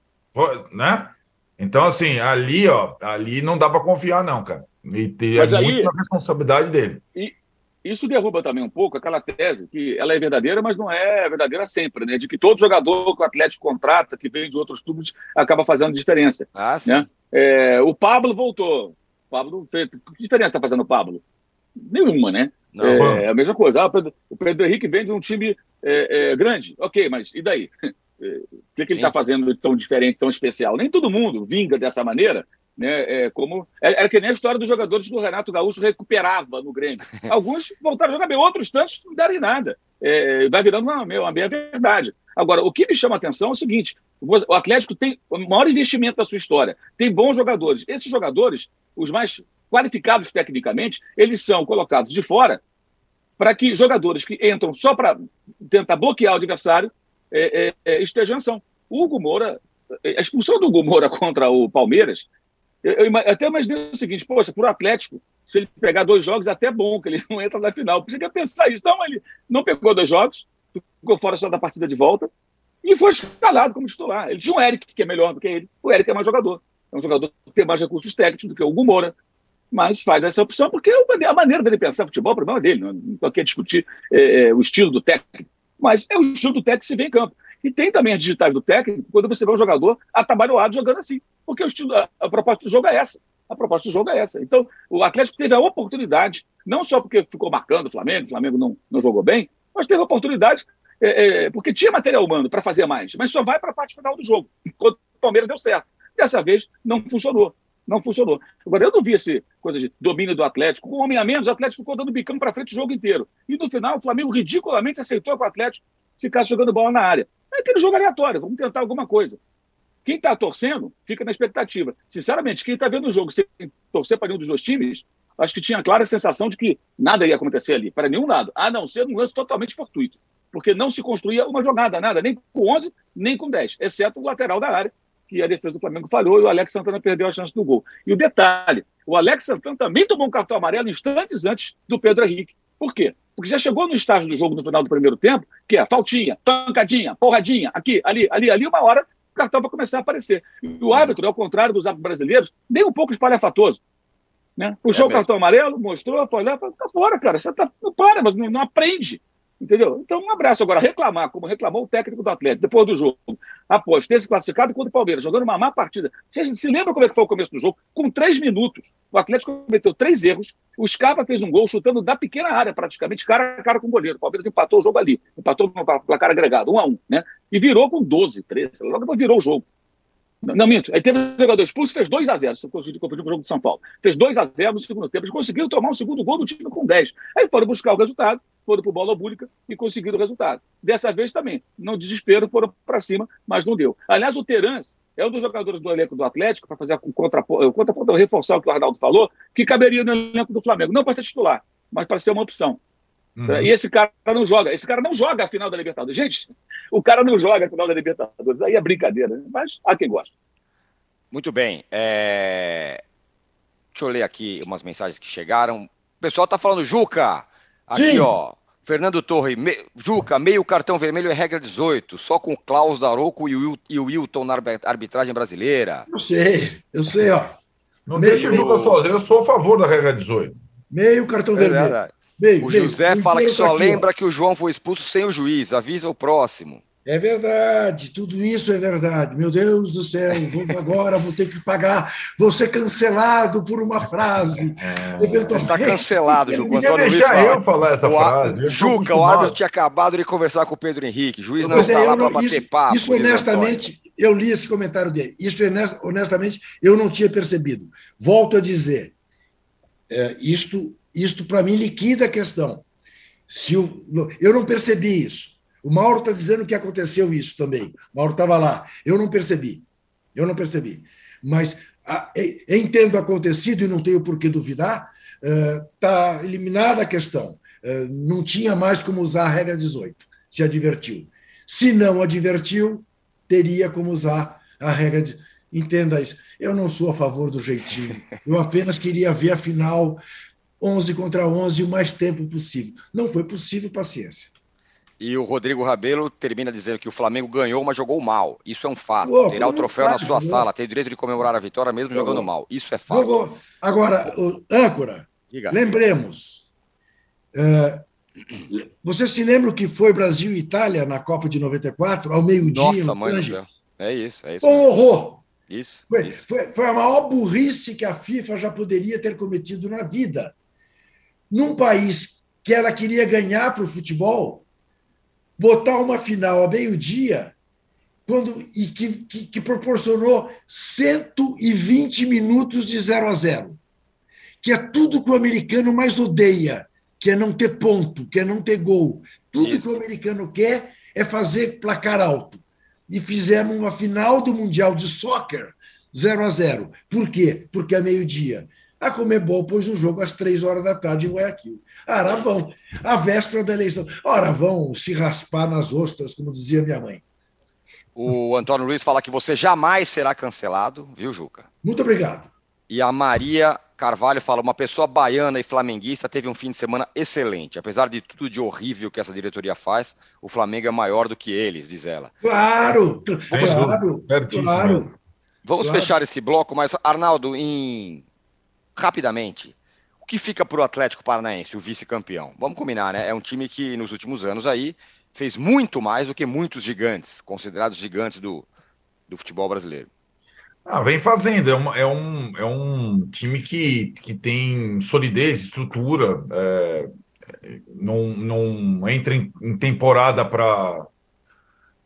Né? Então, assim, ali, ó, ali não dá para confiar, não, cara. E, e Mas é aí, muito responsabilidade dele. E isso derruba também um pouco aquela tese que ela é verdadeira, mas não é verdadeira sempre, né? De que todo jogador que o Atlético contrata, que vem de outros clubes, acaba fazendo diferença. Ah, sim. Né? É, o Pablo voltou. O Pablo fez... Que diferença está fazendo o Pablo? Nenhuma, né? Não, é, é, a mesma coisa. Ah, o, Pedro, o Pedro Henrique vem de um time é, é, grande. Ok, mas e daí? É, o que, que ele está fazendo tão diferente, tão especial? Nem todo mundo vinga dessa maneira, né? É, como, era que nem a história dos jogadores que o Renato Gaúcho recuperava no Grêmio. Alguns voltaram a jogar bem, outros tantos não deram em nada. É, vai virando uma, uma meia verdade. Agora, o que me chama a atenção é o seguinte: o Atlético tem o maior investimento da sua história, tem bons jogadores. Esses jogadores, os mais qualificados tecnicamente, eles são colocados de fora para que jogadores que entram só para tentar bloquear o adversário é, é, é, estejam em ação. O Hugo Moura, a expulsão do Hugo Moura contra o Palmeiras, eu, eu até imaginei o seguinte, poxa, para o Atlético, se ele pegar dois jogos, é até bom que ele não entra na final. Podia que pensar isso. Não, ele não pegou dois jogos, ficou fora só da partida de volta, e foi escalado como titular. Ele tinha um Eric, que é melhor do que ele. O Eric é mais jogador. É um jogador que tem mais recursos técnicos do que o Hugo Moura mas faz essa opção porque é a maneira dele pensar futebol, o problema é dele, não estou aqui a discutir é, é, o estilo do técnico, mas é o estilo do técnico que se vê em campo. E tem também as digitais do técnico quando você vê um jogador atabalhoado jogando assim, porque o estilo, a, a proposta do jogo é essa. A proposta do jogo é essa. Então, o Atlético teve a oportunidade, não só porque ficou marcando o Flamengo, o Flamengo não, não jogou bem, mas teve a oportunidade é, é, porque tinha material humano para fazer mais, mas só vai para a parte final do jogo. Enquanto o Palmeiras deu certo. Dessa vez não funcionou não funcionou. Agora, eu não vi esse coisa de domínio do Atlético. Com um homem a menos, o Atlético ficou dando bicão para frente o jogo inteiro. E no final, o Flamengo ridiculamente aceitou que o Atlético ficasse jogando bola na área. É aquele jogo aleatório, vamos tentar alguma coisa. Quem está torcendo fica na expectativa. Sinceramente, quem está vendo o jogo sem torcer para nenhum dos dois times, acho que tinha a clara sensação de que nada ia acontecer ali, para nenhum lado, a não ser um lance totalmente fortuito. Porque não se construía uma jogada, nada, nem com 11, nem com 10, exceto o lateral da área, que a defesa do Flamengo falhou e o Alex Santana perdeu a chance do gol. E o detalhe, o Alex Santana também tomou um cartão amarelo instantes antes do Pedro Henrique. Por quê? Porque já chegou no estágio do jogo no final do primeiro tempo, que é faltinha, pancadinha, porradinha, aqui, ali, ali, ali, uma hora o cartão vai começar a aparecer. E o árbitro, ao contrário dos árbitros brasileiros, nem um pouco espalhafatoso. Né? Puxou é o cartão amarelo, mostrou, foi lá, falou, tá fora, cara, você tá, não para, mas não, não aprende. Entendeu? Então, um abraço. Agora, reclamar, como reclamou o técnico do Atlético depois do jogo, após ter se classificado contra o Palmeiras, jogando uma má partida. Vocês se lembram como é que foi o começo do jogo? Com três minutos, o Atlético cometeu três erros, o Scarpa fez um gol chutando da pequena área, praticamente, cara a cara com o goleiro. O Palmeiras empatou o jogo ali, empatou no placar agregado, um a um, né? E virou com 12, 13, logo virou o jogo. Não, minto. Aí teve um jogador expulso, fez 2 a 0 se conseguiu competir com o jogo de São Paulo. Fez 2 a 0 no segundo tempo. Eles conseguiram tomar um segundo gol do time com 10. Aí foram buscar o resultado foram para o bola pública e conseguiram o resultado. Dessa vez também, não desespero, foram para cima, mas não deu. Aliás, o Terans é um dos jogadores do elenco do Atlético, para fazer o contraponto, contraponto, reforçar o que o Arnaldo falou, que caberia no elenco do Flamengo. Não para ser titular, mas para ser uma opção. Uhum. E esse cara não joga. Esse cara não joga a final da Libertadores. Gente, o cara não joga a final da Libertadores. Aí é brincadeira, mas há quem gosta. Muito bem. É... Deixa eu ler aqui umas mensagens que chegaram. O pessoal tá falando, Juca, aqui Sim. ó. Fernando Torre, me... Juca, meio cartão vermelho é regra 18, só com o Klaus Daroco e o, e o Wilton na arbitragem brasileira. Eu sei, eu sei, ó. Não meio... deixa o Juca sozinho, eu sou a favor da regra 18. Meio cartão é vermelho. Verdade. Meio, o. José fala que só lembra que o João foi expulso sem o juiz. Avisa o próximo. É verdade, tudo isso é verdade. Meu Deus do céu, vou, agora vou ter que pagar, vou ser cancelado por uma frase. É, você está cancelado, Juca. Antônio Luiz fala. eu falar essa o, frase. Juca, o árbitro tinha acabado de conversar com o Pedro Henrique. O juiz não está é, lá para bater isso, papo. Isso, honestamente, eu li esse comentário dele. Isso, honestamente, eu não tinha percebido. Volto a dizer, é, isto isto, para mim, liquida a questão. Se o, eu não percebi isso. O Mauro está dizendo que aconteceu isso também. O Mauro estava lá. Eu não percebi. Eu não percebi. Mas a, entendo acontecido e não tenho por que duvidar. Está uh, eliminada a questão. Uh, não tinha mais como usar a regra 18. Se advertiu. Se não advertiu, teria como usar a regra de. Entenda isso. Eu não sou a favor do jeitinho. Eu apenas queria ver a final 11 contra 11 o mais tempo possível. Não foi possível, paciência. E o Rodrigo Rabelo termina dizendo que o Flamengo ganhou, mas jogou mal. Isso é um fato. Terá o troféu na sua sala, tem o direito de comemorar a vitória mesmo jogou. jogando mal. Isso é fato. Jogou. Agora, o âncora, Diga. lembremos. Uh, você se lembra o que foi Brasil e Itália na Copa de 94, ao meio-dia? Nossa, mãe do céu. É isso, é isso. Um horror. Isso foi, isso. Foi, foi a maior burrice que a FIFA já poderia ter cometido na vida num país que ela queria ganhar para o futebol, botar uma final a meio-dia quando e que, que, que, proporcionou 120 minutos de 0 a 0, que é tudo que o americano mais odeia, que é não ter ponto, que é não ter gol. Tudo Isso. que o americano quer é fazer placar alto. E fizemos uma final do Mundial de Soccer 0 a 0. Por quê? Porque é meio-dia. A Comebol pôs o jogo às três horas da tarde em Guayaquil. Ora vão, a véspera da eleição. Ora vão se raspar nas ostras, como dizia minha mãe. O Antônio Luiz fala que você jamais será cancelado, viu, Juca? Muito obrigado. E a Maria Carvalho fala: uma pessoa baiana e flamenguista teve um fim de semana excelente. Apesar de tudo de horrível que essa diretoria faz, o Flamengo é maior do que eles, diz ela. Claro, claro, claro. Vamos claro. fechar esse bloco, mas, Arnaldo, em rapidamente, o que fica para o Atlético Paranaense, o vice-campeão? Vamos combinar, né? É um time que nos últimos anos aí fez muito mais do que muitos gigantes, considerados gigantes do, do futebol brasileiro. Ah, vem fazendo. É, uma, é, um, é um time que, que tem solidez, estrutura, é, não, não entra em, em temporada para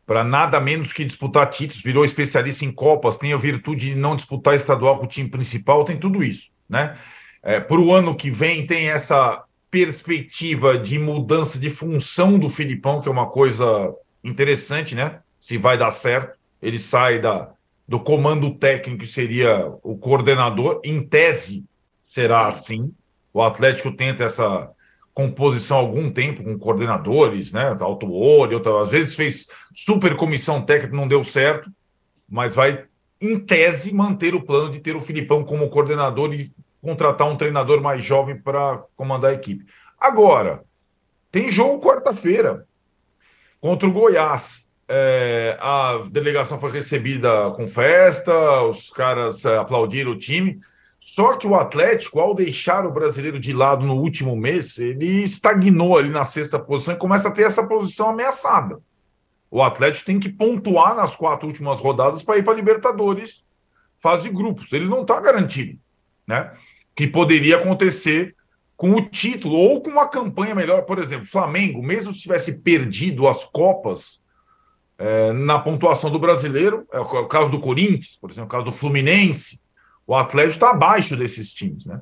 para nada menos que disputar títulos, virou especialista em Copas, tem a virtude de não disputar estadual com o time principal, tem tudo isso né? É, Para o ano que vem tem essa perspectiva de mudança de função do Filipão, que é uma coisa interessante, né? Se vai dar certo, ele sai da, do comando técnico, que seria o coordenador, em tese será assim. O Atlético tenta essa composição há algum tempo com coordenadores, né? Alto Olho, às vezes fez super comissão técnica, não deu certo, mas vai em tese, manter o plano de ter o Filipão como coordenador e contratar um treinador mais jovem para comandar a equipe. Agora, tem jogo quarta-feira contra o Goiás. É, a delegação foi recebida com festa, os caras é, aplaudiram o time. Só que o Atlético, ao deixar o brasileiro de lado no último mês, ele estagnou ali na sexta posição e começa a ter essa posição ameaçada. O Atlético tem que pontuar nas quatro últimas rodadas para ir para Libertadores, fase de grupos. Ele não está garantido, né? Que poderia acontecer com o título ou com uma campanha melhor. Por exemplo, Flamengo, mesmo se tivesse perdido as Copas é, na pontuação do brasileiro, é o caso do Corinthians, por exemplo, o caso do Fluminense, o Atlético está abaixo desses times, né?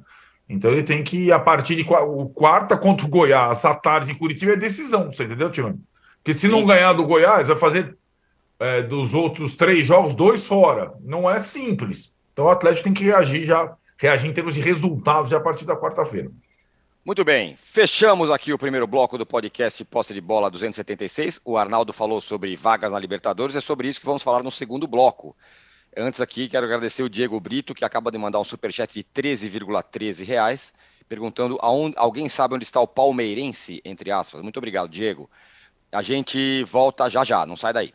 Então ele tem que, a partir de o quarta contra o Goiás, à tarde em Curitiba, é decisão, você entendeu, Tirone? Porque se não ganhar do Goiás, vai fazer é, dos outros três jogos, dois fora. Não é simples. Então o Atlético tem que reagir já, reagir em termos de resultados já a partir da quarta-feira. Muito bem, fechamos aqui o primeiro bloco do podcast Posse de Bola 276. O Arnaldo falou sobre vagas na Libertadores, é sobre isso que vamos falar no segundo bloco. Antes aqui, quero agradecer o Diego Brito, que acaba de mandar um superchat de 13,13 13 reais, perguntando aonde, alguém sabe onde está o palmeirense, entre aspas. Muito obrigado, Diego. A gente volta já já, não sai daí.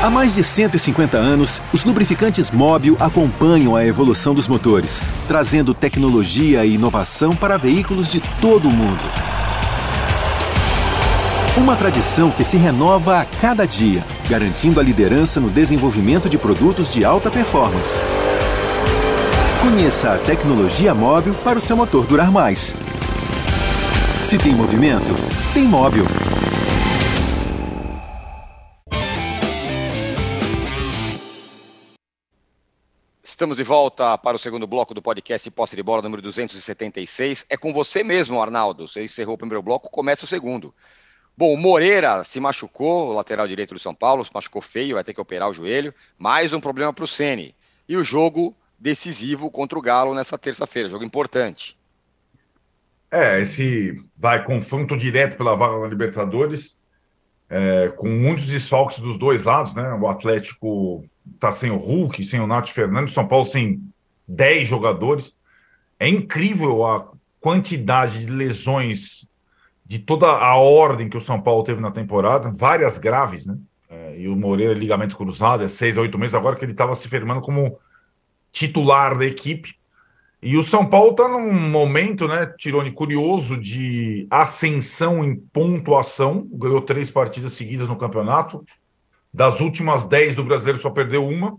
Há mais de 150 anos, os lubrificantes Móbil acompanham a evolução dos motores, trazendo tecnologia e inovação para veículos de todo o mundo. Uma tradição que se renova a cada dia, garantindo a liderança no desenvolvimento de produtos de alta performance. Conheça a tecnologia móvel para o seu motor durar mais. Se tem movimento, tem móvel. Estamos de volta para o segundo bloco do podcast Posse de Bola número 276. É com você mesmo, Arnaldo. Você encerrou o primeiro bloco, começa o segundo. Bom, Moreira se machucou, o lateral direito do São Paulo, se machucou feio, vai ter que operar o joelho. Mais um problema para o Ceni. E o jogo decisivo contra o Galo nessa terça-feira, jogo importante. É, esse vai confronto direto pela vaga na Libertadores, é, com muitos desfalques dos dois lados, né? O Atlético tá sem o Hulk, sem o Nath Fernandes, São Paulo sem 10 jogadores. É incrível a quantidade de lesões de toda a ordem que o São Paulo teve na temporada, várias graves, né? É, e o Moreira, ligamento cruzado, é seis a oito meses, agora que ele estava se firmando como titular da equipe. E o São Paulo está num momento, né, Tirone, curioso de ascensão em pontuação, ganhou três partidas seguidas no campeonato, das últimas 10 do brasileiro só perdeu uma,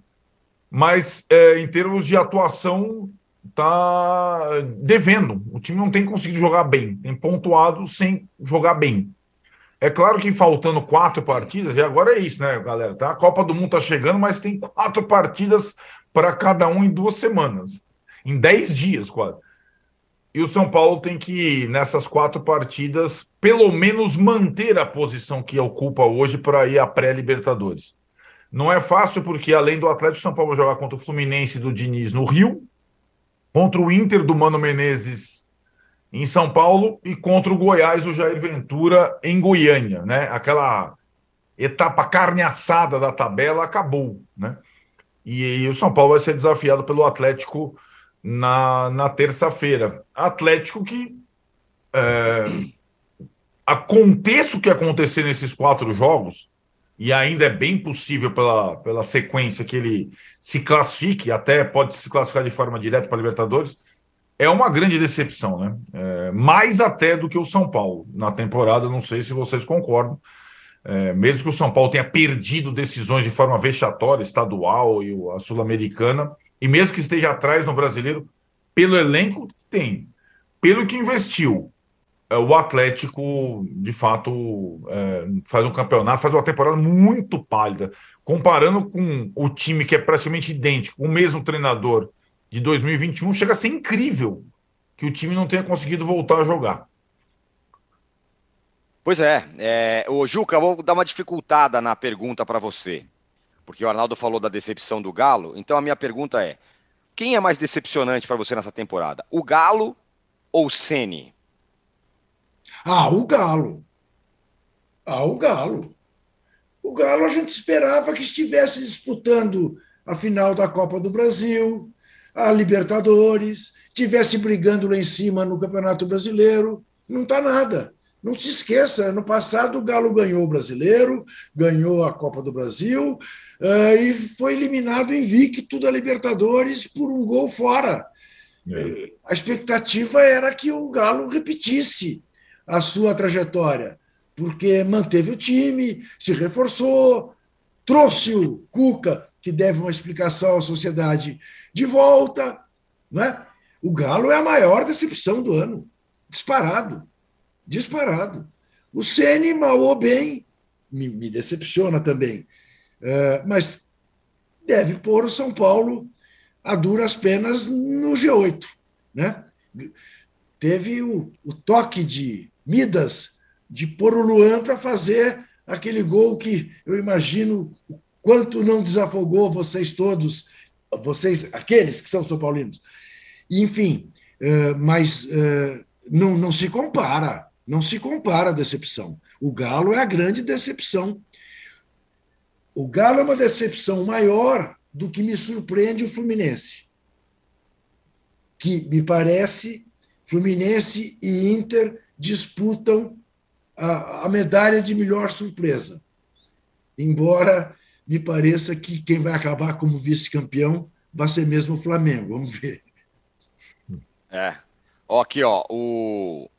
mas é, em termos de atuação está devendo. O time não tem conseguido jogar bem, tem pontuado sem jogar bem. É claro que faltando quatro partidas, e agora é isso, né, galera? Tá? A Copa do Mundo está chegando, mas tem quatro partidas para cada um em duas semanas, em dez dias quase. E o São Paulo tem que, nessas quatro partidas, pelo menos manter a posição que ocupa hoje para ir à pré-Libertadores. Não é fácil, porque além do Atlético, São Paulo vai jogar contra o Fluminense do Diniz no Rio, contra o Inter do Mano Menezes em São Paulo e contra o Goiás do Jair Ventura em Goiânia, né? Aquela etapa carne assada da tabela acabou, né? E, o São Paulo vai ser desafiado pelo Atlético na, na terça-feira. Atlético que é, aconteça o que acontecer nesses quatro jogos, e ainda é bem possível pela, pela sequência que ele se classifique, até pode se classificar de forma direta para Libertadores, é uma grande decepção, né? É, mais até do que o São Paulo na temporada, não sei se vocês concordam. É, mesmo que o São Paulo tenha perdido decisões de forma vexatória, estadual e a sul-americana, e mesmo que esteja atrás no brasileiro, pelo elenco que tem, pelo que investiu, é, o Atlético, de fato, é, faz um campeonato, faz uma temporada muito pálida. Comparando com o time que é praticamente idêntico, o mesmo treinador de 2021, chega a ser incrível que o time não tenha conseguido voltar a jogar. Pois é, é o Juca, vou dar uma dificultada na pergunta para você porque o Arnaldo falou da decepção do Galo. Então a minha pergunta é: quem é mais decepcionante para você nessa temporada? O Galo ou o Ceni? Ah, o Galo. Ah, o Galo. O Galo a gente esperava que estivesse disputando a final da Copa do Brasil, a Libertadores, estivesse brigando lá em cima no Campeonato Brasileiro. Não está nada. Não se esqueça, no passado o Galo ganhou o Brasileiro, ganhou a Copa do Brasil, uh, e foi eliminado invicto da Libertadores por um gol fora. É. A expectativa era que o Galo repetisse a sua trajetória, porque manteve o time, se reforçou, trouxe o Cuca, que deve uma explicação à sociedade, de volta. Né? O Galo é a maior decepção do ano, disparado. Disparado. O Ceni mal ou bem, me, me decepciona também. É, mas deve pôr o São Paulo a duras penas no G8. Né? Teve o, o toque de Midas de pôr o Luan para fazer aquele gol que eu imagino quanto não desafogou vocês todos, vocês, aqueles que são São Paulinos. Enfim, eh, mas eh, não, não se compara, não se compara a decepção. O Galo é a grande decepção. O Galo é uma decepção maior do que me surpreende o Fluminense. Que me parece Fluminense e Inter disputam a, a medalha de melhor surpresa. Embora me pareça que quem vai acabar como vice-campeão vai ser mesmo o Flamengo. Vamos ver. É. Aqui, ó, o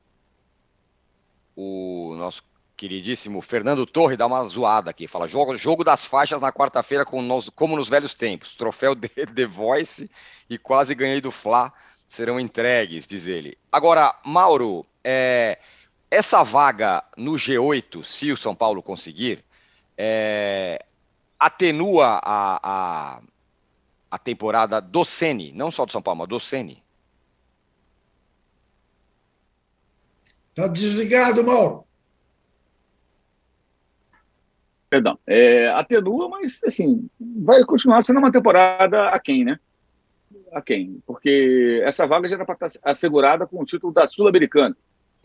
o nosso queridíssimo Fernando Torre dá uma zoada aqui. Fala: jogo, jogo das faixas na quarta-feira, como nos velhos tempos. Troféu de The Voice e quase ganhei do Fla serão entregues, diz ele. Agora, Mauro, é, essa vaga no G8, se o São Paulo conseguir, é, atenua a, a, a temporada do Sene, não só do São Paulo, mas do Sene. Está desligado, Mauro. Perdão. É, atenua, mas assim, vai continuar sendo uma temporada a quem, né? A quem? Porque essa vaga já era para estar assegurada com o título da Sul-Americana.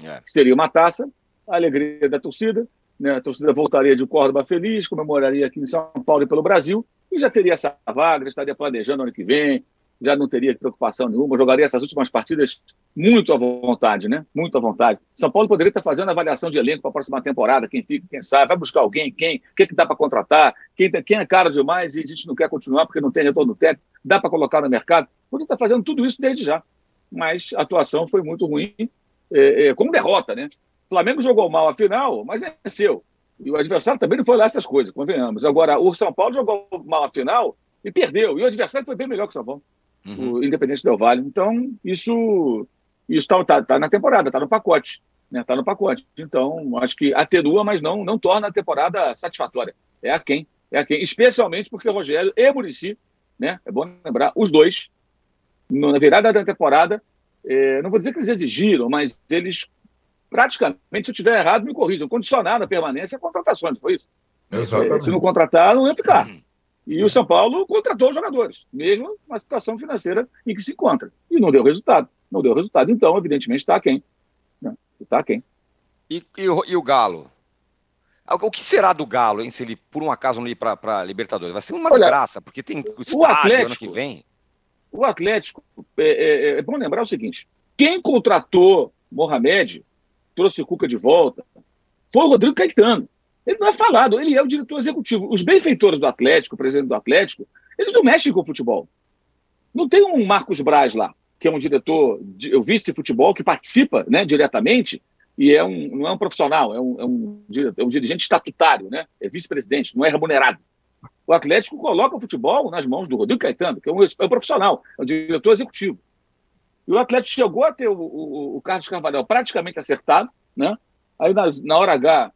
É. Seria uma taça, a alegria da torcida, né? a torcida voltaria de Córdoba feliz, comemoraria aqui em São Paulo e pelo Brasil, e já teria essa vaga, já estaria planejando ano que vem, já não teria preocupação nenhuma, jogaria essas últimas partidas muito à vontade, né? Muito à vontade. São Paulo poderia estar fazendo avaliação de elenco para a próxima temporada, quem fica, quem sai, vai buscar alguém, quem, o que, é que dá para contratar, quem, quem é caro demais e a gente não quer continuar porque não tem retorno técnico, dá para colocar no mercado. Poderia estar fazendo tudo isso desde já. Mas a atuação foi muito ruim, é, é, como derrota, né? O Flamengo jogou mal a final, mas venceu. E o adversário também não foi lá essas coisas, convenhamos. Agora, o São Paulo jogou mal a final e perdeu. E o adversário foi bem melhor que o São Paulo uhum. o Independente Del Vale. Então, isso está tá, tá na temporada, está no pacote. Está né? Tá no pacote. Então, acho que atenua, mas não, não torna a temporada satisfatória. É a quem. É a quem. Especialmente porque o Rogério e Murici, né? é bom lembrar, os dois, na virada da temporada, é, não vou dizer que eles exigiram, mas eles praticamente, se eu estiver errado, me corrijam, condicionaram a permanência a contratações, foi isso? Exatamente. Se não contratar, não ia ficar. Uhum. E o São Paulo contratou os jogadores, mesmo na situação financeira em que se encontra. E não deu resultado. Não deu resultado. Então, evidentemente, está quem. Está quem. E, e, o, e o Galo? O que será do Galo, hein, se ele por um acaso não ir para Libertadores? Vai ser uma Olha, desgraça, porque tem o estádio o Atlético, ano que vem. O Atlético, é, é, é, bom lembrar o seguinte: quem contratou Mohamed, trouxe o Cuca de volta, foi o Rodrigo Caetano. Ele não é falado, ele é o diretor executivo. Os benfeitores do Atlético, o presidente do Atlético, eles não mexem com o futebol. Não tem um Marcos Braz lá, que é um diretor, o vice-futebol, que participa né, diretamente e é um, não é um profissional, é um, é um, é um dirigente estatutário, né? é vice-presidente, não é remunerado. O Atlético coloca o futebol nas mãos do Rodrigo Caetano, que é um, é um profissional, é um diretor executivo. E o Atlético chegou a ter o, o, o Carlos Carvalhal praticamente acertado, né? aí na, na hora H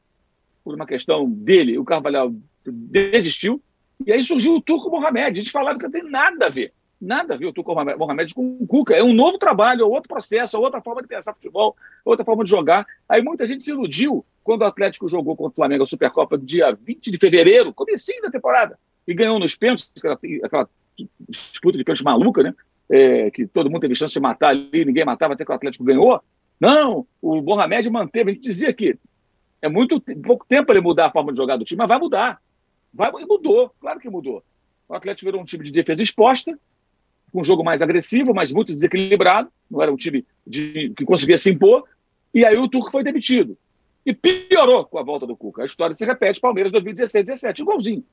por uma questão dele, o Carvalhal desistiu, e aí surgiu o Turco Mohamed. A gente falava que não tem nada a ver, nada a ver o Turco Mohamed com o Cuca. É um novo trabalho, é outro processo, é outra forma de pensar futebol, é outra forma de jogar. Aí muita gente se iludiu quando o Atlético jogou contra o Flamengo a Supercopa dia 20 de fevereiro, comecinho da temporada, e ganhou nos pênaltis, aquela, aquela disputa de pênalti maluca, né? É, que todo mundo teve chance de matar ali, ninguém matava até que o Atlético ganhou. Não, o Mohamed manteve, a gente dizia que é muito pouco tempo ele mudar a forma de jogar do time, mas vai mudar. Vai, mudou, claro que mudou. O Atlético virou um time de defesa exposta, com um jogo mais agressivo, mas muito desequilibrado. Não era um time de, que conseguia se impor. E aí o Turco foi demitido. E piorou com a volta do Cuca. A história se repete, Palmeiras 2016, 17, igualzinho.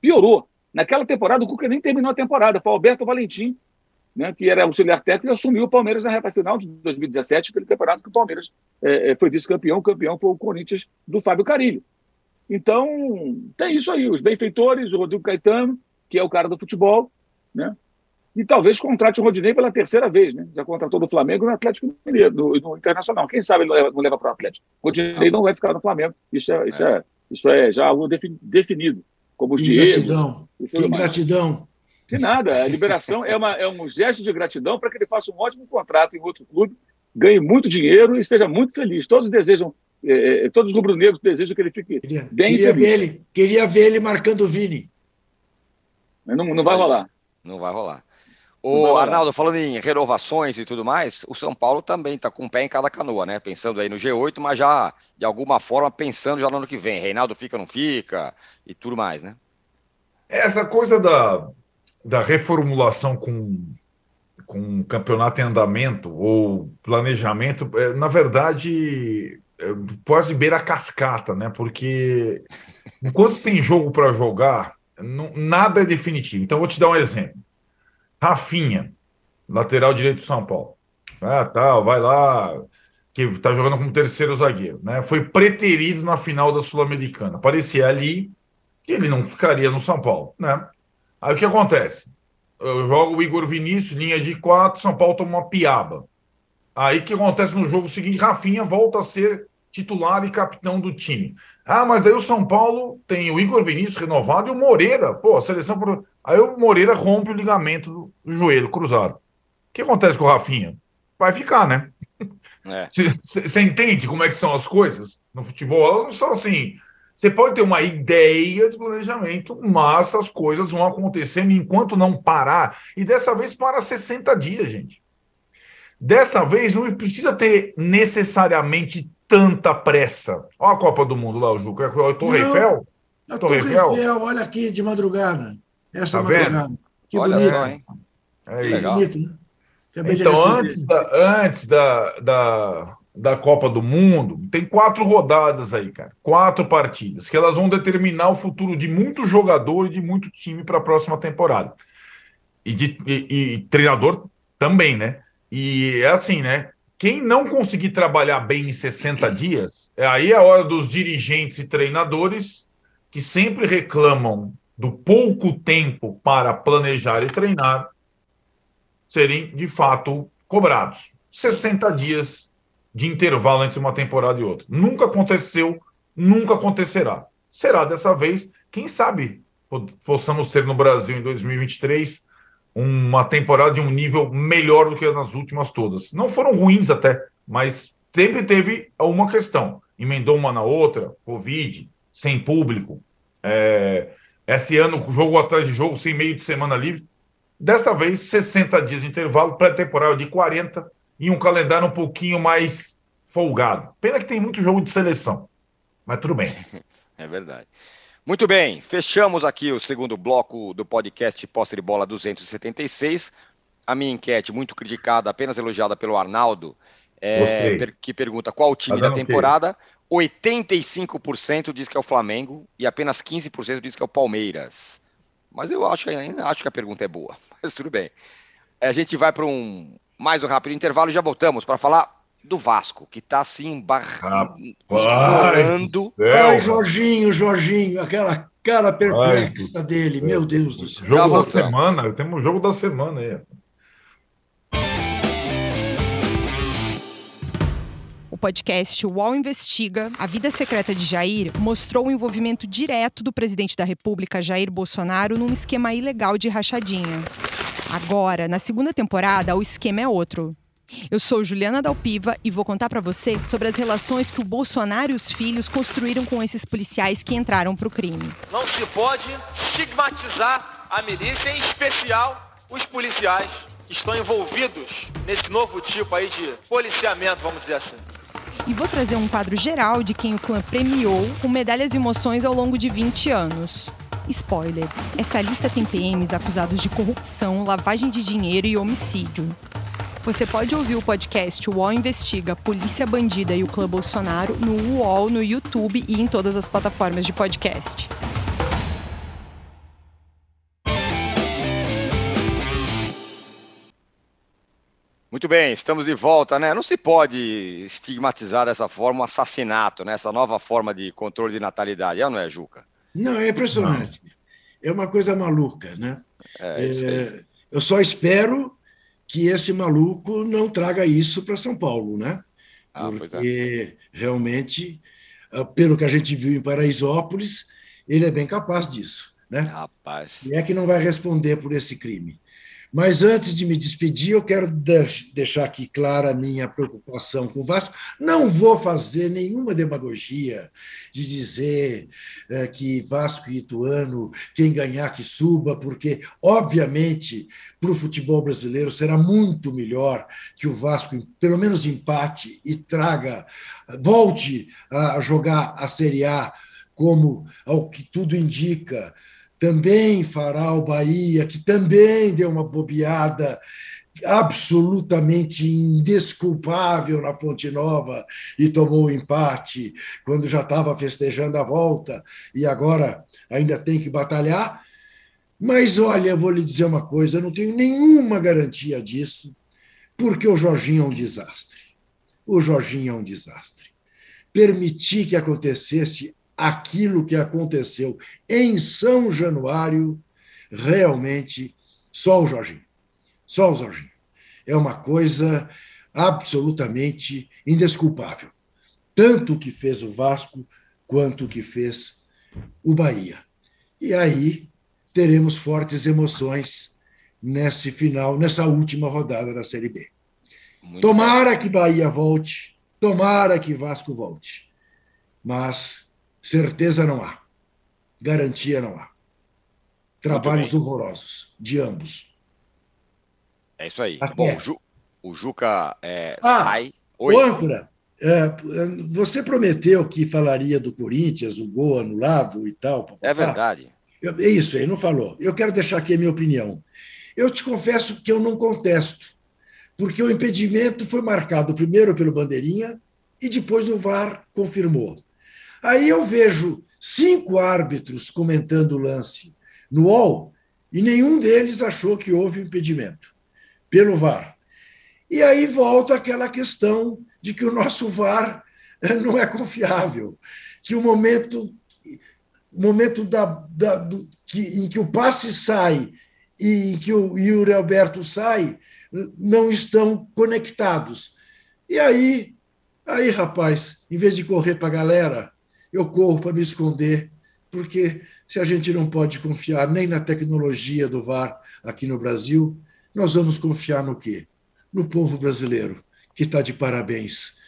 Piorou. Naquela temporada, o Cuca nem terminou a temporada. Foi o Alberto Valentim né, que era auxiliar técnico, e assumiu o Palmeiras na reta final de 2017, aquele campeonato que o Palmeiras é, é, foi vice-campeão, campeão foi o Corinthians do Fábio Carilho. Então, tem isso aí, os benfeitores, o Rodrigo Caetano, que é o cara do futebol, né? E talvez contrate o Rodinei pela terceira vez, né? Já contratou do Flamengo no Atlético Mineiro, no, no Internacional. Quem sabe ele não leva, não leva para o Atlético. O Rodinei não vai ficar no Flamengo. Isso é, isso é. é, isso é já algo definido. como os gratidão. Que gratidão. De nada. A liberação é, uma, é um gesto de gratidão para que ele faça um ótimo contrato em outro clube, ganhe muito dinheiro e esteja muito feliz. Todos desejam, eh, eh, todos os rubro-negros desejam que ele fique Queria, bem queria feliz. ver ele, queria ver ele marcando o Vini. Mas não, não vai rolar. Não vai rolar. Rolar. Arnaldo, falando em renovações e tudo mais, o São Paulo também está com um pé em cada canoa, né? Pensando aí no G8, mas já, de alguma forma, pensando já no ano que vem. Reinaldo fica, não fica e tudo mais, né? Essa coisa da, da reformulação com, com campeonato em andamento ou planejamento, é, na verdade, é, quase beira a cascata, né? Porque enquanto tem jogo para jogar, não- nada é definitivo. Então, vou te dar um exemplo. Rafinha, lateral direito do São Paulo. Ah, tal, vai lá, que está jogando como terceiro zagueiro, né? Foi preterido na final da Sul-Americana. Parecia ali que ele não ficaria no São Paulo, né? Aí o que acontece? Eu jogo o Igor Vinícius, linha de quatro, São Paulo toma uma piaba. Aí o que acontece no jogo seguinte? Rafinha volta a ser titular e capitão do time. Ah, mas daí o São Paulo tem o Igor Vinícius renovado e o Moreira. Pô, a seleção. Pro... Aí o Moreira rompe o ligamento do joelho cruzado. O que acontece com o Rafinha? Vai ficar, né? É. Você entende como é que são as coisas no futebol? Elas não são assim. Você pode ter uma ideia de planejamento, mas as coisas vão acontecendo enquanto não parar. E dessa vez para 60 dias, gente. Dessa vez não precisa ter necessariamente tanta pressa. Olha a Copa do Mundo lá, o Juca. É o Torre Não. Eiffel. A Torre Eiffel. Eiffel, olha aqui de madrugada. Essa Tá madrugada. Que Olha bonito. só, hein? É Que isso. legal. bonito, né? Acabei Então, antes, da, antes da, da, da Copa do Mundo, tem quatro rodadas aí, cara. Quatro partidas, que elas vão determinar o futuro de muito jogador e de muito time para a próxima temporada. E, de, e, e treinador também, né? E é assim, né? Quem não conseguir trabalhar bem em 60 dias, é aí a hora dos dirigentes e treinadores que sempre reclamam do pouco tempo para planejar e treinar serem de fato cobrados. 60 dias de intervalo entre uma temporada e outra. Nunca aconteceu, nunca acontecerá. Será dessa vez, quem sabe po- possamos ter no Brasil em 2023 uma temporada de um nível melhor do que nas últimas todas. Não foram ruins até, mas sempre teve uma questão. Emendou uma na outra, Covid, sem público, é, esse ano jogo atrás de jogo, sem meio de semana livre. Desta vez, 60 dias de intervalo, pré-temporada de 40 e um calendário um pouquinho mais folgado. Pena que tem muito jogo de seleção, mas tudo bem. É verdade. Muito bem, fechamos aqui o segundo bloco do podcast Posse de Bola 276. A minha enquete, muito criticada, apenas elogiada pelo Arnaldo, é, que pergunta qual o time Tá da temporada. 85% diz que é o Flamengo e apenas 15% diz que é o Palmeiras. Mas eu acho, ainda acho que a pergunta é boa, mas tudo bem. A gente vai para um mais um rápido intervalo e já voltamos para falar do Vasco, que está assim Rapaz. embarrando. Ai, Jorginho, Jorginho, aquela cara perplexa dele. Meu Deus do céu. jogo da voltamos. semana, temos o jogo da semana aí. O podcast UOL Investiga, A Vida Secreta de Jair, mostrou o envolvimento direto do presidente da República, Jair Bolsonaro, num esquema ilegal de rachadinha. Agora, na segunda temporada, o esquema é outro. Eu sou Juliana Dalpiva e vou contar pra você sobre as relações que o Bolsonaro e os filhos construíram com esses policiais que entraram pro crime. Não se pode estigmatizar a milícia, em especial os policiais que estão envolvidos nesse novo tipo aí de policiamento, vamos dizer assim. E vou trazer um quadro geral de quem o clã premiou com medalhas e emoções ao longo de 20 anos. Spoiler: essa lista tem PMs acusados de corrupção, lavagem de dinheiro e homicídio. Você pode ouvir o podcast UOL Investiga Polícia Bandida e o Clã Bolsonaro no UOL, no YouTube e em todas as plataformas de podcast. Muito bem, estamos de volta, né? Não se pode estigmatizar dessa forma um assassinato, né? Essa nova forma de controle de natalidade, é ou não é, Juca? Não, é impressionante. É uma coisa maluca, né? É. É, eu só espero que esse maluco não traga isso para São Paulo, né? Ah, é. Porque realmente, ah, pelo que a gente viu em Paraisópolis, ele é bem capaz disso. Né? Rapaz. Se é que não vai responder por esse crime. Mas antes de me despedir, eu quero deixar aqui clara a minha preocupação com o Vasco. Não vou fazer nenhuma demagogia de dizer é, que Vasco e Ituano, quem ganhar que suba, porque, obviamente, para o futebol brasileiro será muito melhor que o Vasco, pelo menos, empate e traga, volte a jogar a Série A como, ao que tudo indica, também fará o Bahia, que também deu uma bobeada absolutamente indesculpável na Fonte Nova e tomou o empate quando já estava festejando a volta e agora ainda tem que batalhar. Mas olha, eu vou lhe dizer uma coisa, eu não tenho nenhuma garantia disso, porque o Jorginho é um desastre. O Jorginho é um desastre. Permitir que acontecesse aquilo que aconteceu em São Januário, realmente, só o Jorginho. Só o Jorginho. É uma coisa absolutamente indesculpável. Tanto o que fez o Vasco, quanto o que fez o Bahia. E aí teremos fortes emoções nesse final, nessa última rodada da Série B. Muito tomara que Bahia volte, tomara que Vasco volte. Mas Certeza não há. Garantia não há. Trabalhos horrorosos de ambos. É isso aí. Até. Bom, o, Ju, o Juca é, ah, sai. Oi. âncora, é, você prometeu que falaria do Corinthians, o gol anulado e tal. É verdade. é isso, ele não falou. Eu quero deixar aqui a minha opinião. Eu te confesso que eu não contesto, porque o impedimento foi marcado primeiro pelo Bandeirinha e depois o VAR confirmou. Aí eu vejo cinco árbitros comentando o lance no UOL e nenhum deles achou que houve impedimento pelo VAR. E aí volta aquela questão de que o nosso VAR não é confiável, que o momento, o momento da, da do, que, em que o passe sai e em que o Yuri Alberto sai não estão conectados. E aí, aí rapaz, em vez de correr para a galera, eu corro para me esconder, porque se a gente não pode confiar nem na tecnologia do VAR aqui no Brasil, nós vamos confiar no quê? No povo brasileiro, que está de parabéns,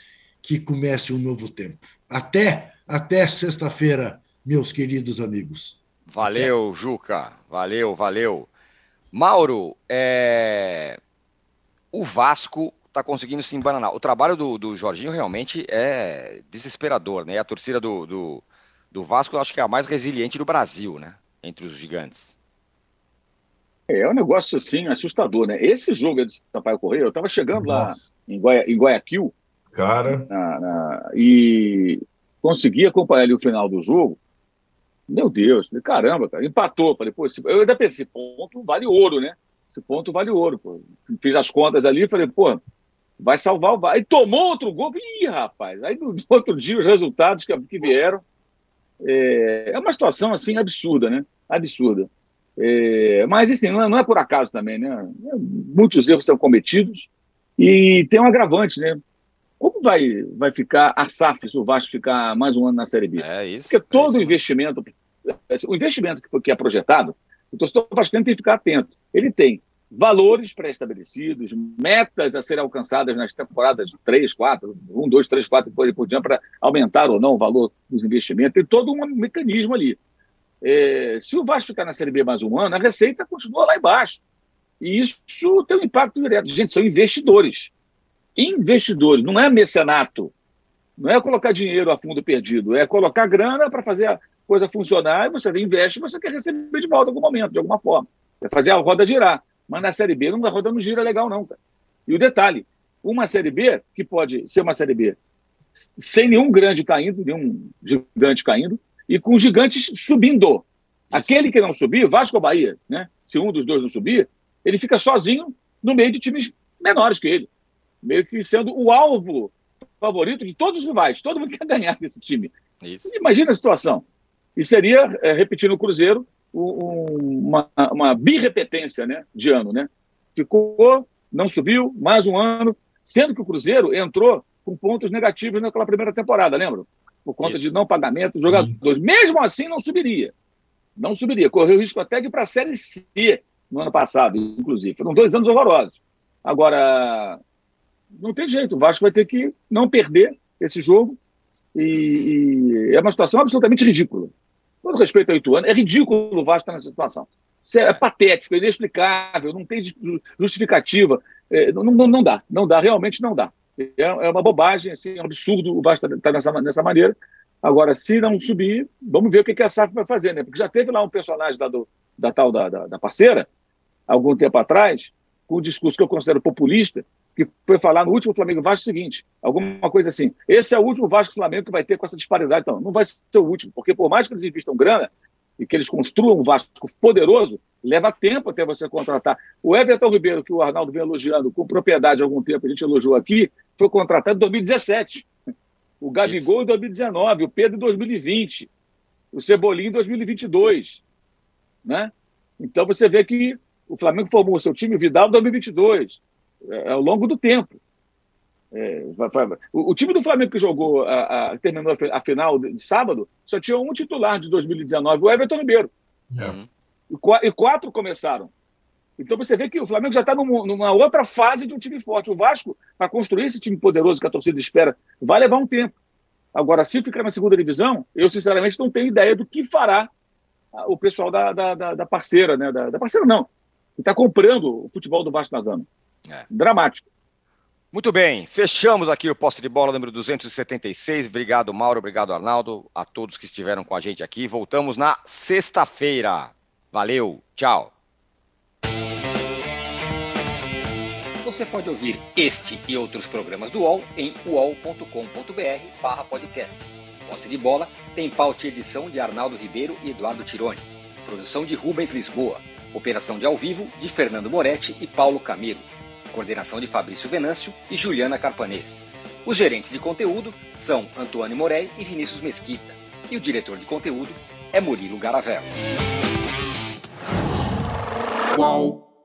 que comece um novo tempo. Até, até sexta-feira, meus queridos amigos. Valeu, Juca. Valeu, valeu. Mauro, é... o Vasco está conseguindo se embananar. O trabalho do, do Jorginho realmente é desesperador, né? A torcida do, do, do Vasco eu acho que é a mais resiliente do Brasil, né? Entre os gigantes. É, é um negócio assim assustador, né? Esse jogo de Sampaio Correia, eu estava chegando Nossa. lá em, Guaya, em Guayaquil. Cara. Na, na, e consegui acompanhar ali o final do jogo. Meu Deus, caramba, cara, empatou. Falei, pô, esse, eu ainda pensei, ponto vale ouro, né? Esse ponto vale ouro. Pô. Fiz as contas ali, falei, pô, vai salvar o Vasco. Aí tomou outro gol, ih, rapaz, aí no outro dia os resultados que, que vieram. É, é, uma situação assim absurda, né? Absurda. É, mas assim, não é, não é, por acaso também, né? Muitos erros são cometidos e tem um agravante, né? Como vai, vai ficar a SAF se o Vasco ficar mais um ano na Série B? É isso. Porque todo é o investimento, o investimento que, foi, que é projetado, o torcedor vascaíno tem que ficar atento. Ele tem valores pré-estabelecidos, metas a serem alcançadas nas temporadas 3, 4, 1, 2, 3, 4 e por diante para aumentar ou não o valor dos investimentos. Tem todo um mecanismo ali. É, se o Vasco ficar na Série B mais um ano, a receita continua lá embaixo. E isso tem um impacto direto. Gente, são investidores. Investidores, não é mecenato. Não é colocar dinheiro a fundo perdido, é colocar grana para fazer a coisa funcionar e você investe você quer receber de volta em algum momento, de alguma forma. É fazer a roda girar. Mas na Série B não está rodando gira legal, não. Cara. E o detalhe, uma Série B, que pode ser uma Série B sem nenhum grande caindo, nenhum gigante caindo, e com gigantes subindo. Aquele que não subir, Vasco ou Bahia, né? se um dos dois não subir, ele fica sozinho no meio de times menores que ele. Meio que sendo o alvo favorito de todos os rivais. Todo mundo quer ganhar desse time. Isso. Imagina a situação. E seria, é, repetindo o Cruzeiro, uma, uma birrepetência né, de ano. Né? Ficou, não subiu, mais um ano, sendo que o Cruzeiro entrou com pontos negativos naquela primeira temporada, lembra? por conta Isso. de não pagamento dos jogadores. Hum. Mesmo assim, não subiria. Não subiria. Correu o risco até de ir para a Série C no ano passado, inclusive. Foram dois anos horrorosos. Agora, não tem jeito. O Vasco vai ter que não perder esse jogo. E, e é uma situação absolutamente ridícula. Todo respeito ao Ituano, é ridículo o Vasco estar nessa situação. Isso é patético, é inexplicável, não tem justificativa. É, não, não, não dá, não dá, realmente não dá. É, é uma bobagem, assim, é um absurdo o Vasco estar tá nessa, nessa maneira. Agora, se não subir, vamos ver o que, que a SAF vai fazer, né? Porque já teve lá um personagem da, do, da tal da, da, da parceira, algum tempo atrás, com um discurso que eu considero populista, que foi falar no último Flamengo Vasco o seguinte, alguma coisa assim, esse é o último Vasco Flamengo que vai ter com essa disparidade. Então, não vai ser o último, porque por mais que eles investam grana e que eles construam um Vasco poderoso, leva tempo até você contratar. O Everton Ribeiro, que o Arnaldo vem elogiando com propriedade há algum tempo, a gente elogiou aqui, foi contratado em 2017. O Gabigol em 2019, o Pedro em 2020, o Cebolinha em 2022. Né? Então você vê que o Flamengo formou o seu time Vidal em 2022, é, ao longo do tempo. É, o, o, time do Flamengo que jogou, a, a, terminou a, a, final de, de, sábado, só tinha um titular de 2019, o Everton Ribeiro. É. E, e, quatro começaram. Então você vê que o Flamengo já está numa, numa, outra fase de um time forte. O Vasco, para construir esse time poderoso que a torcida espera, vai levar um tempo. Agora, se ficar na segunda divisão, eu sinceramente não tenho ideia do que fará o pessoal da, da, da, da parceira, né? Da, da parceira não, que está comprando o futebol do Vasco da Gama. É. Dramático. Muito bem, fechamos aqui o posse de bola número 276. Obrigado, Mauro, obrigado, Arnaldo, a todos que estiveram com a gente aqui. Voltamos na sexta-feira. Valeu, tchau. Você pode ouvir este e outros programas do UOL em uol.com.br/podcasts. Posse de bola tem pauta e edição de Arnaldo Ribeiro e Eduardo Tironi. Produção de Rubens Lisboa. Operação de ao vivo de Fernando Moretti e Paulo Camilo. Coordenação de Fabrício Venâncio e Juliana Carpanês. Os gerentes de conteúdo são Antônio Morei e Vinícius Mesquita. E o diretor de conteúdo é Murilo Garavello. Qual?